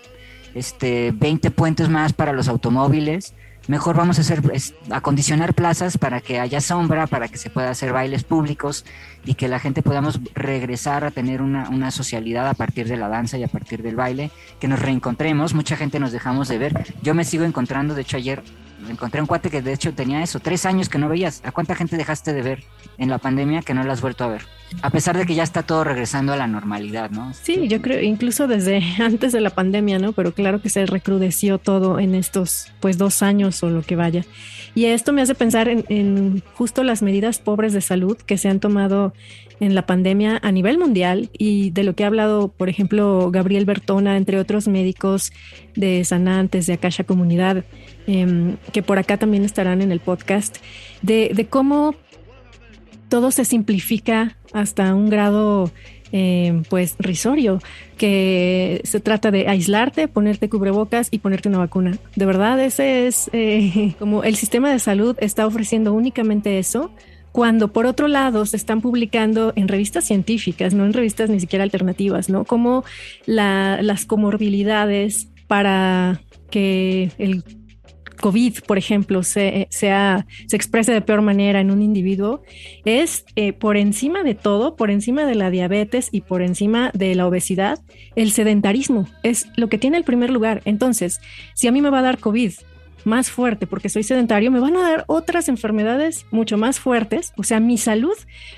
este 20 puentes más para los automóviles, mejor vamos a hacer acondicionar plazas para que haya sombra, para que se pueda hacer bailes públicos y que la gente podamos regresar a tener una, una, socialidad a partir de la danza y a partir del baile, que nos reencontremos, mucha gente nos dejamos de ver. Yo me sigo encontrando, de hecho ayer encontré un cuate que de hecho tenía eso, tres años que no veías. ¿A cuánta gente dejaste de ver en la pandemia que no la has vuelto a ver? A pesar de que ya está todo regresando a la normalidad, ¿no? Sí, yo creo, incluso desde antes de la pandemia, ¿no? Pero claro que se recrudeció todo en estos, pues, dos años o lo que vaya. Y esto me hace pensar en, justo las medidas pobres de salud que se han tomado en la pandemia a nivel mundial y de lo que ha hablado, por ejemplo, Gabriel Bertona, entre otros médicos de Sanantes, de Akasha Comunidad, em, que por acá también estarán en el podcast, de, cómo todo se simplifica hasta un grado eh, pues risorio, que se trata de aislarte, ponerte cubrebocas y ponerte una vacuna. De verdad, ese es eh, como el sistema de salud está ofreciendo únicamente eso, cuando por otro lado se están publicando en revistas científicas, no en revistas ni siquiera alternativas, ¿no? Como las comorbilidades para que el COVID, por ejemplo, se, sea, se exprese de peor manera en un individuo, es eh, por encima de todo, por encima de la diabetes y por encima de la obesidad, el sedentarismo es lo que tiene el primer lugar. Entonces, si a mí me va a dar COVID más fuerte porque soy sedentario, me van a dar otras enfermedades mucho más fuertes. O sea, mi salud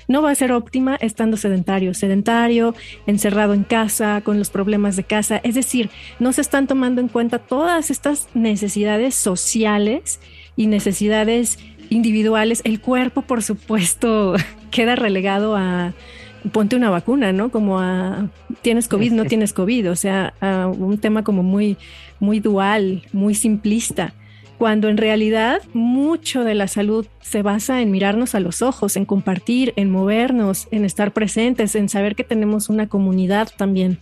no va a ser óptima estando sedentario, sedentario, encerrado en casa, con los problemas de casa. Es decir, no se están tomando en cuenta todas estas necesidades sociales y necesidades individuales. El cuerpo, por supuesto, queda relegado a ponte una vacuna, ¿no? Como a tienes COVID, no tienes COVID, o sea, a un tema como muy, muy dual, muy simplista cuando en realidad mucho de la salud se basa en mirarnos a los ojos, en compartir, en movernos, en estar presentes, en saber que tenemos una comunidad también.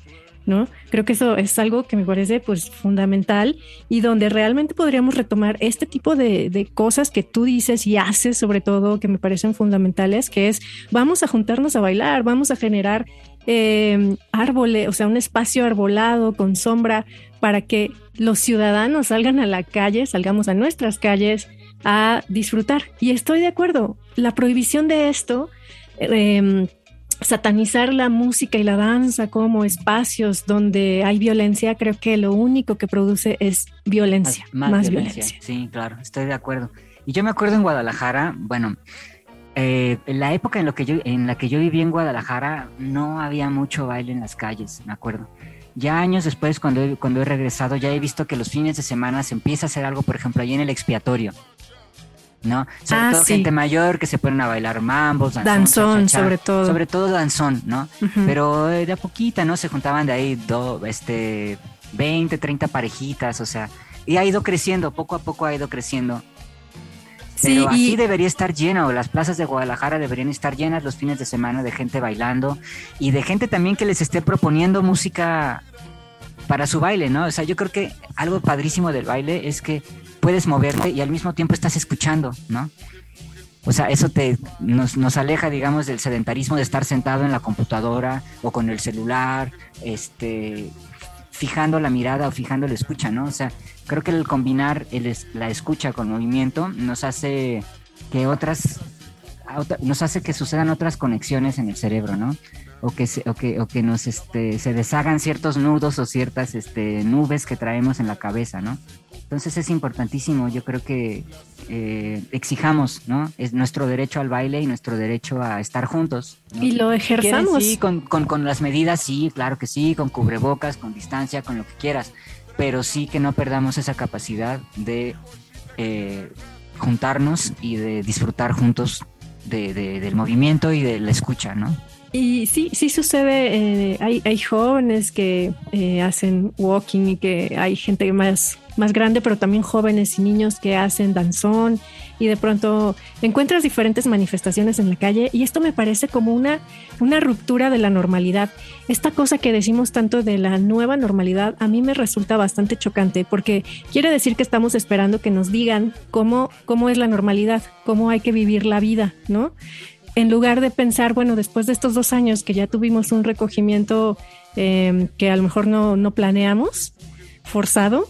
¿No? Creo que eso es algo que me parece pues fundamental y donde realmente podríamos retomar este tipo de, cosas que tú dices y haces sobre todo que me parecen fundamentales, que es vamos a juntarnos a bailar, vamos a generar eh, árboles, o sea, un espacio arbolado con sombra para que los ciudadanos salgan a la calle, salgamos a nuestras calles a disfrutar. Y estoy de acuerdo, la prohibición de esto, em, satanizar la música y la danza como espacios donde hay violencia, creo que lo único que produce es violencia, más, violencia. Sí, claro, estoy de acuerdo. Y yo me acuerdo en Guadalajara, bueno, eh, en la época en, lo que yo, en la que yo viví en Guadalajara no había mucho baile en las calles, me acuerdo. Ya años después, cuando he, cuando he regresado, ya he visto que los fines de semana se empieza a hacer algo, por ejemplo, ahí en el expiatorio. ¿No? Sobre ah, todo gente mayor que se ponen a bailar mambos, danzón, sobre todo. Sobre todo danzón, ¿no? Pero eh, de a poquita, ¿no? Se juntaban de ahí do, este, 20, 30 parejitas, o sea, y ha ido creciendo, poco a poco ha ido creciendo. Pero así debería estar lleno, las plazas de Guadalajara deberían estar llenas los fines de semana de gente bailando y de gente también que les esté proponiendo música para su baile, ¿no? O sea, yo creo que algo padrísimo del baile es que puedes moverte y al mismo tiempo estás escuchando, ¿no? O sea, eso te nos, nos aleja, digamos, del sedentarismo de estar sentado en la computadora o con el celular, este, fijando la mirada o fijando la escucha, ¿no? O sea, creo que el combinar la escucha con movimiento nos hace que otras nos hace que sucedan otras conexiones en el cerebro, ¿no? O que se, o que, o que nos este, se deshagan ciertos nudos o ciertas este, nubes que traemos en la cabeza, ¿no? Entonces es importantísimo, yo creo que eh, exijamos, ¿no? Es nuestro derecho al baile y nuestro derecho a estar juntos. Y lo ejerzamos. Sí, con, con, con las medidas, sí, claro que sí, con cubrebocas, con distancia, con lo que quieras, pero sí que no perdamos esa capacidad de eh, juntarnos y de disfrutar juntos del movimiento y de la escucha, ¿no? Y sí, sí sucede, eh, hay, hay, jóvenes que eh, hacen walking y que hay gente más, más grande, pero también jóvenes y niños que hacen danzón y de pronto encuentras diferentes manifestaciones en la calle y esto me parece como una, una ruptura de la normalidad. Esta cosa que decimos tanto de la nueva normalidad a mí me resulta bastante chocante porque quiere decir que estamos esperando que nos digan cómo, cómo es la normalidad, cómo hay que vivir la vida, ¿no? en lugar de pensar, bueno, después de estos dos años que ya tuvimos un recogimiento em, que a lo mejor no, no planeamos, forzado,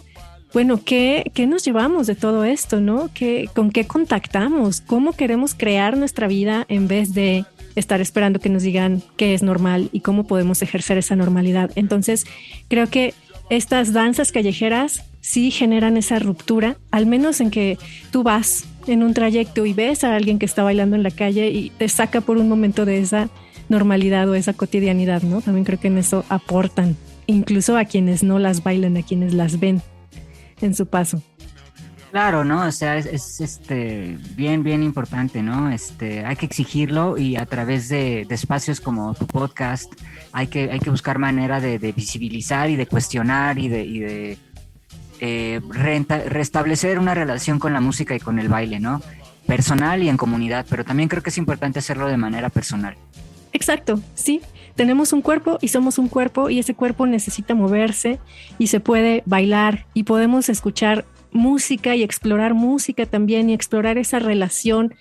bueno, ¿qué, ¿qué, nos llevamos de todo esto, no? ¿Qué, ¿Con qué contactamos? ¿Cómo queremos crear nuestra vida en vez de estar esperando que nos digan qué es normal y cómo podemos ejercer esa normalidad? Entonces, creo que estas danzas callejeras sí generan esa ruptura, al menos en que tú vas en un trayecto y ves a alguien que está bailando en la calle y te saca por un momento de esa normalidad o esa cotidianidad, ¿no? También creo que en eso aportan, incluso a quienes no las bailan, a quienes las ven en su paso. Claro, ¿no? O sea, es, este bien, bien importante, ¿no? Este, hay que exigirlo y a través de, espacios como tu podcast hay que, hay que buscar manera de, visibilizar y de cuestionar y de eh, restablecer una relación con la música y con el baile, ¿no? Personal y en comunidad, pero también creo que es importante hacerlo de manera personal. Exacto, sí. tenemos un cuerpo y somos un cuerpo y ese cuerpo necesita moverse y se puede bailar y podemos escuchar música y explorar música también y explorar esa relación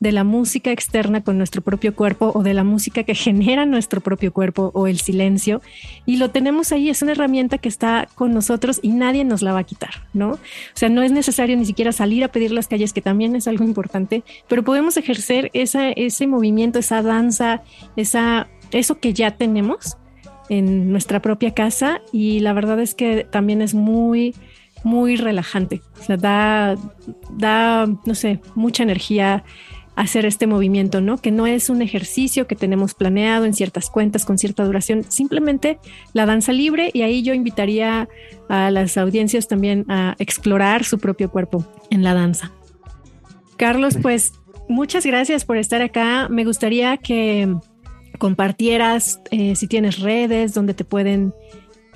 de la música externa con nuestro propio cuerpo o de la música que genera nuestro propio cuerpo o el silencio. Y lo tenemos ahí, es una herramienta que está con nosotros y nadie nos la va a quitar, ¿no? O sea, no es necesario ni siquiera salir a pedir las calles, que también es algo importante, pero podemos ejercer esa, ese movimiento, esa danza, esa, eso que ya tenemos en nuestra propia casa y la verdad es que también es muy muy relajante. O sea, da, da, no sé, mucha energía hacer este movimiento, ¿no? Que no es un ejercicio que tenemos planeado en ciertas cuentas con cierta duración, simplemente la danza libre y ahí yo invitaría a las audiencias también a explorar su propio cuerpo en la danza. Carlos, pues muchas gracias por estar acá. Me gustaría que compartieras eh, si tienes redes donde te pueden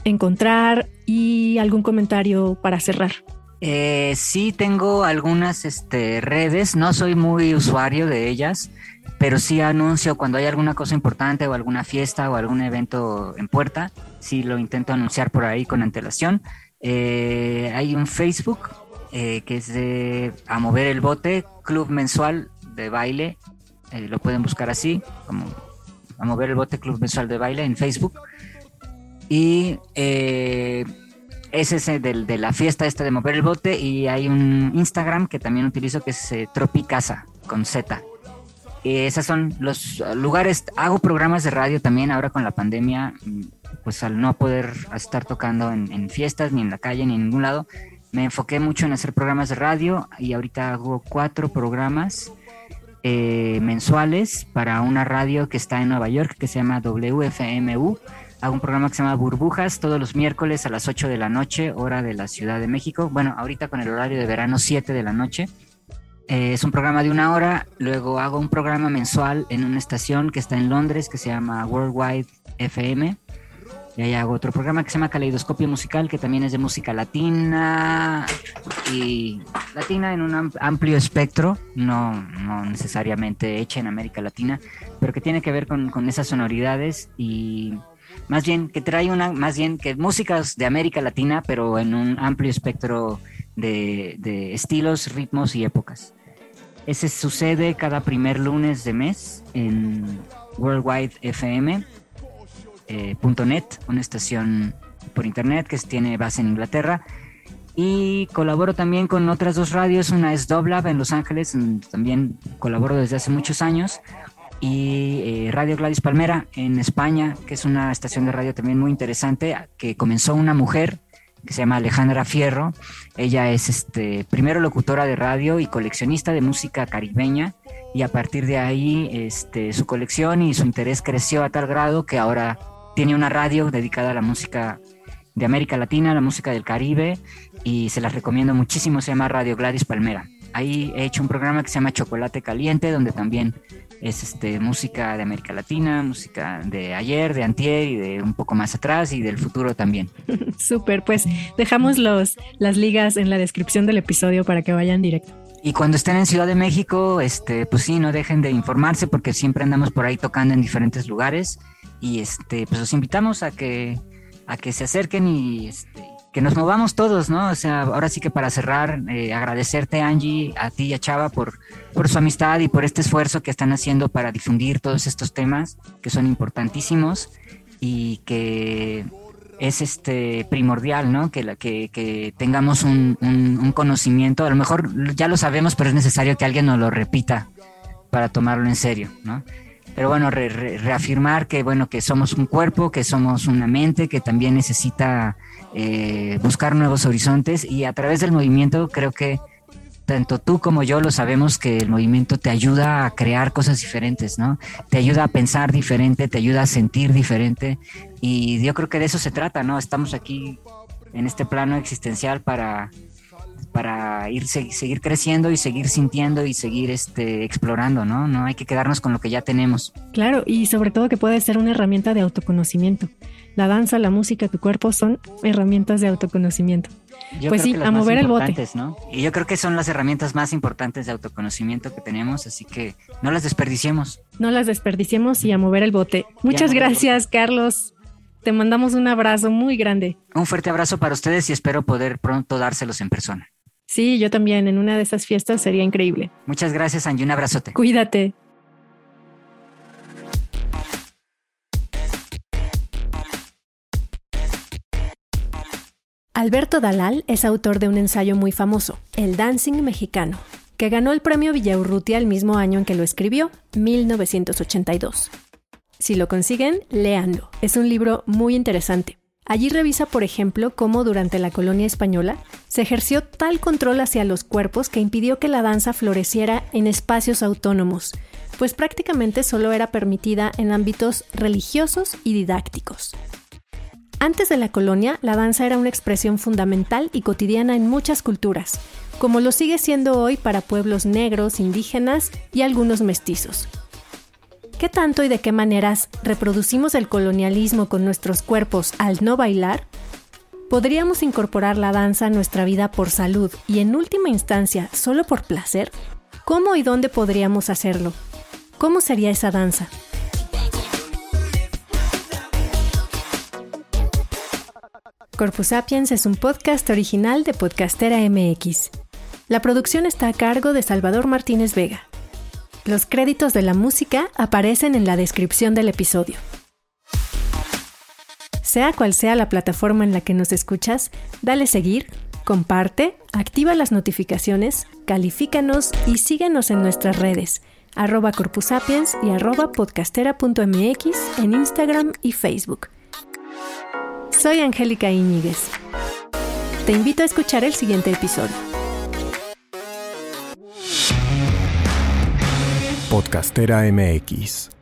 encontrar y algún comentario para cerrar. Eh, sí tengo algunas este, redes, no soy muy usuario de ellas, pero sí anuncio cuando hay alguna cosa importante o alguna fiesta o algún evento en puerta, sí lo intento anunciar por ahí con antelación. Eh, hay un Facebook eh, que es de A Mover el Bote, Club Mensual de Baile, eh, lo pueden buscar así, como A Mover el Bote, Club Mensual de Baile en Facebook. Y es ese del, de la fiesta esta de mover el bote y hay un Instagram que también utilizo que es eh, Tropicasa con Z. Y esos son los lugares, hago programas de radio también ahora con la pandemia, mm, pues al no poder estar tocando en, fiestas ni en la calle ni en ningún lado, me enfoqué mucho en hacer programas de radio y ahorita hago cuatro programas eh, mensuales para una radio que está en Nueva York que se llama WFMU Hago un programa que se llama Burbujas todos los miércoles a las 8 de la noche, hora de la Ciudad de México. Bueno, ahorita con el horario de verano 7 de la noche. Eh, es un programa de una hora. Luego hago un programa mensual en una estación que está en Londres que se llama Worldwide FM. Y ahí hago otro programa que se llama Caleidoscopio Musical, que también es de música latina y latina en un amplio espectro, no, no necesariamente hecha en América Latina, pero que tiene que ver con, con esas sonoridades y más bien que trae una, más bien que músicas de América Latina, pero en un amplio espectro de, estilos, ritmos y épocas. Ese sucede cada primer lunes de mes en worldwidefm.net, eh, una estación por internet que tiene base en Inglaterra. Y colaboro también con otras dos radios, una es Doblab en Los Ángeles, también colaboro desde hace muchos años, y eh, Radio Gladys Palmera en España, que es una estación de radio también muy interesante, que comenzó una mujer que se llama Alejandra Fierro. Ella es este, primero locutora de radio y coleccionista de música caribeña y a partir de ahí este, su colección y su interés creció a tal grado que ahora tiene una radio dedicada a la música de América Latina, la música del Caribe y se las recomiendo muchísimo, se llama Radio Gladys Palmera. Ahí he hecho un programa que se llama Chocolate Caliente, donde también es este, música de América Latina, música de ayer, de antier y de un poco más atrás y del futuro también. Súper, pues dejamos los, las ligas en la descripción del episodio para que vayan directo. Y cuando estén en Ciudad de México, este, pues sí, no dejen de informarse porque siempre andamos por ahí tocando en diferentes lugares y este, pues los invitamos a que, a que se acerquen y este, que nos movamos todos, ¿no? O sea, ahora sí que para cerrar, eh, agradecerte Angie, a ti y a Chava por, por su amistad y por este esfuerzo que están haciendo para difundir todos estos temas que son importantísimos y que es este primordial, ¿no? Que, la, que, que tengamos un, un, conocimiento, a lo mejor ya lo sabemos, pero es necesario que alguien nos lo repita para tomarlo en serio, ¿no? Pero bueno, reafirmar que bueno, que somos un cuerpo, que somos una mente, que también necesita eh, buscar nuevos horizontes y a través del movimiento creo que tanto tú como yo lo sabemos que el movimiento te ayuda a crear cosas diferentes, ¿no? Te ayuda a pensar diferente, te ayuda a sentir diferente y yo creo que de eso se trata, ¿no? Estamos aquí en este plano existencial para, para ir seguir creciendo y seguir sintiendo y seguir este explorando, ¿no? No hay que quedarnos con lo que ya tenemos. Claro, y sobre todo que puede ser una herramienta de autoconocimiento la danza, la música, tu cuerpo son herramientas de autoconocimiento. pues sí, a mover el bote. ¿no? Y yo creo que son las herramientas más importantes de autoconocimiento que tenemos, así que no las desperdiciemos. No las desperdiciemos y a mover el bote. Muchas gracias, Carlos. Te mandamos un abrazo muy grande. Un fuerte abrazo para ustedes y espero poder pronto dárselos en persona. Sí, yo también. En una de esas fiestas sería increíble. Muchas gracias, Angie. Un abrazote. Cuídate. Alberto Dalal es autor de un ensayo muy famoso, El Dancing Mexicano, que ganó el premio Villaurrutia el mismo año en que lo escribió, 1982. Si lo consiguen, léanlo. Es un libro muy interesante. Allí revisa, por ejemplo, cómo durante la colonia española se ejerció tal control hacia los cuerpos que impidió que la danza floreciera en espacios autónomos, pues prácticamente solo era permitida en ámbitos religiosos y didácticos. Antes de la colonia, la danza era una expresión fundamental y cotidiana en muchas culturas, como lo sigue siendo hoy para pueblos negros, indígenas y algunos mestizos. ¿Qué tanto y de qué maneras reproducimos el colonialismo con nuestros cuerpos al no bailar? ¿Podríamos incorporar la danza a nuestra vida por salud y en última instancia solo por placer? ¿Cómo y dónde podríamos hacerlo? ¿Cómo sería esa danza? Corpus Sapiens es un podcast original de Podcastera MX. La producción está a cargo de Salvador Martínez Vega. Los créditos de la música aparecen en la descripción del episodio. Sea cual sea la plataforma en la que nos escuchas, dale seguir, comparte, activa las notificaciones, califícanos y síguenos en nuestras redes, arroba corpusapiens y arroba podcastera.mx en Instagram y Facebook. Soy Angélica Iñiguez. Te invito a escuchar el siguiente episodio. Podcastera MX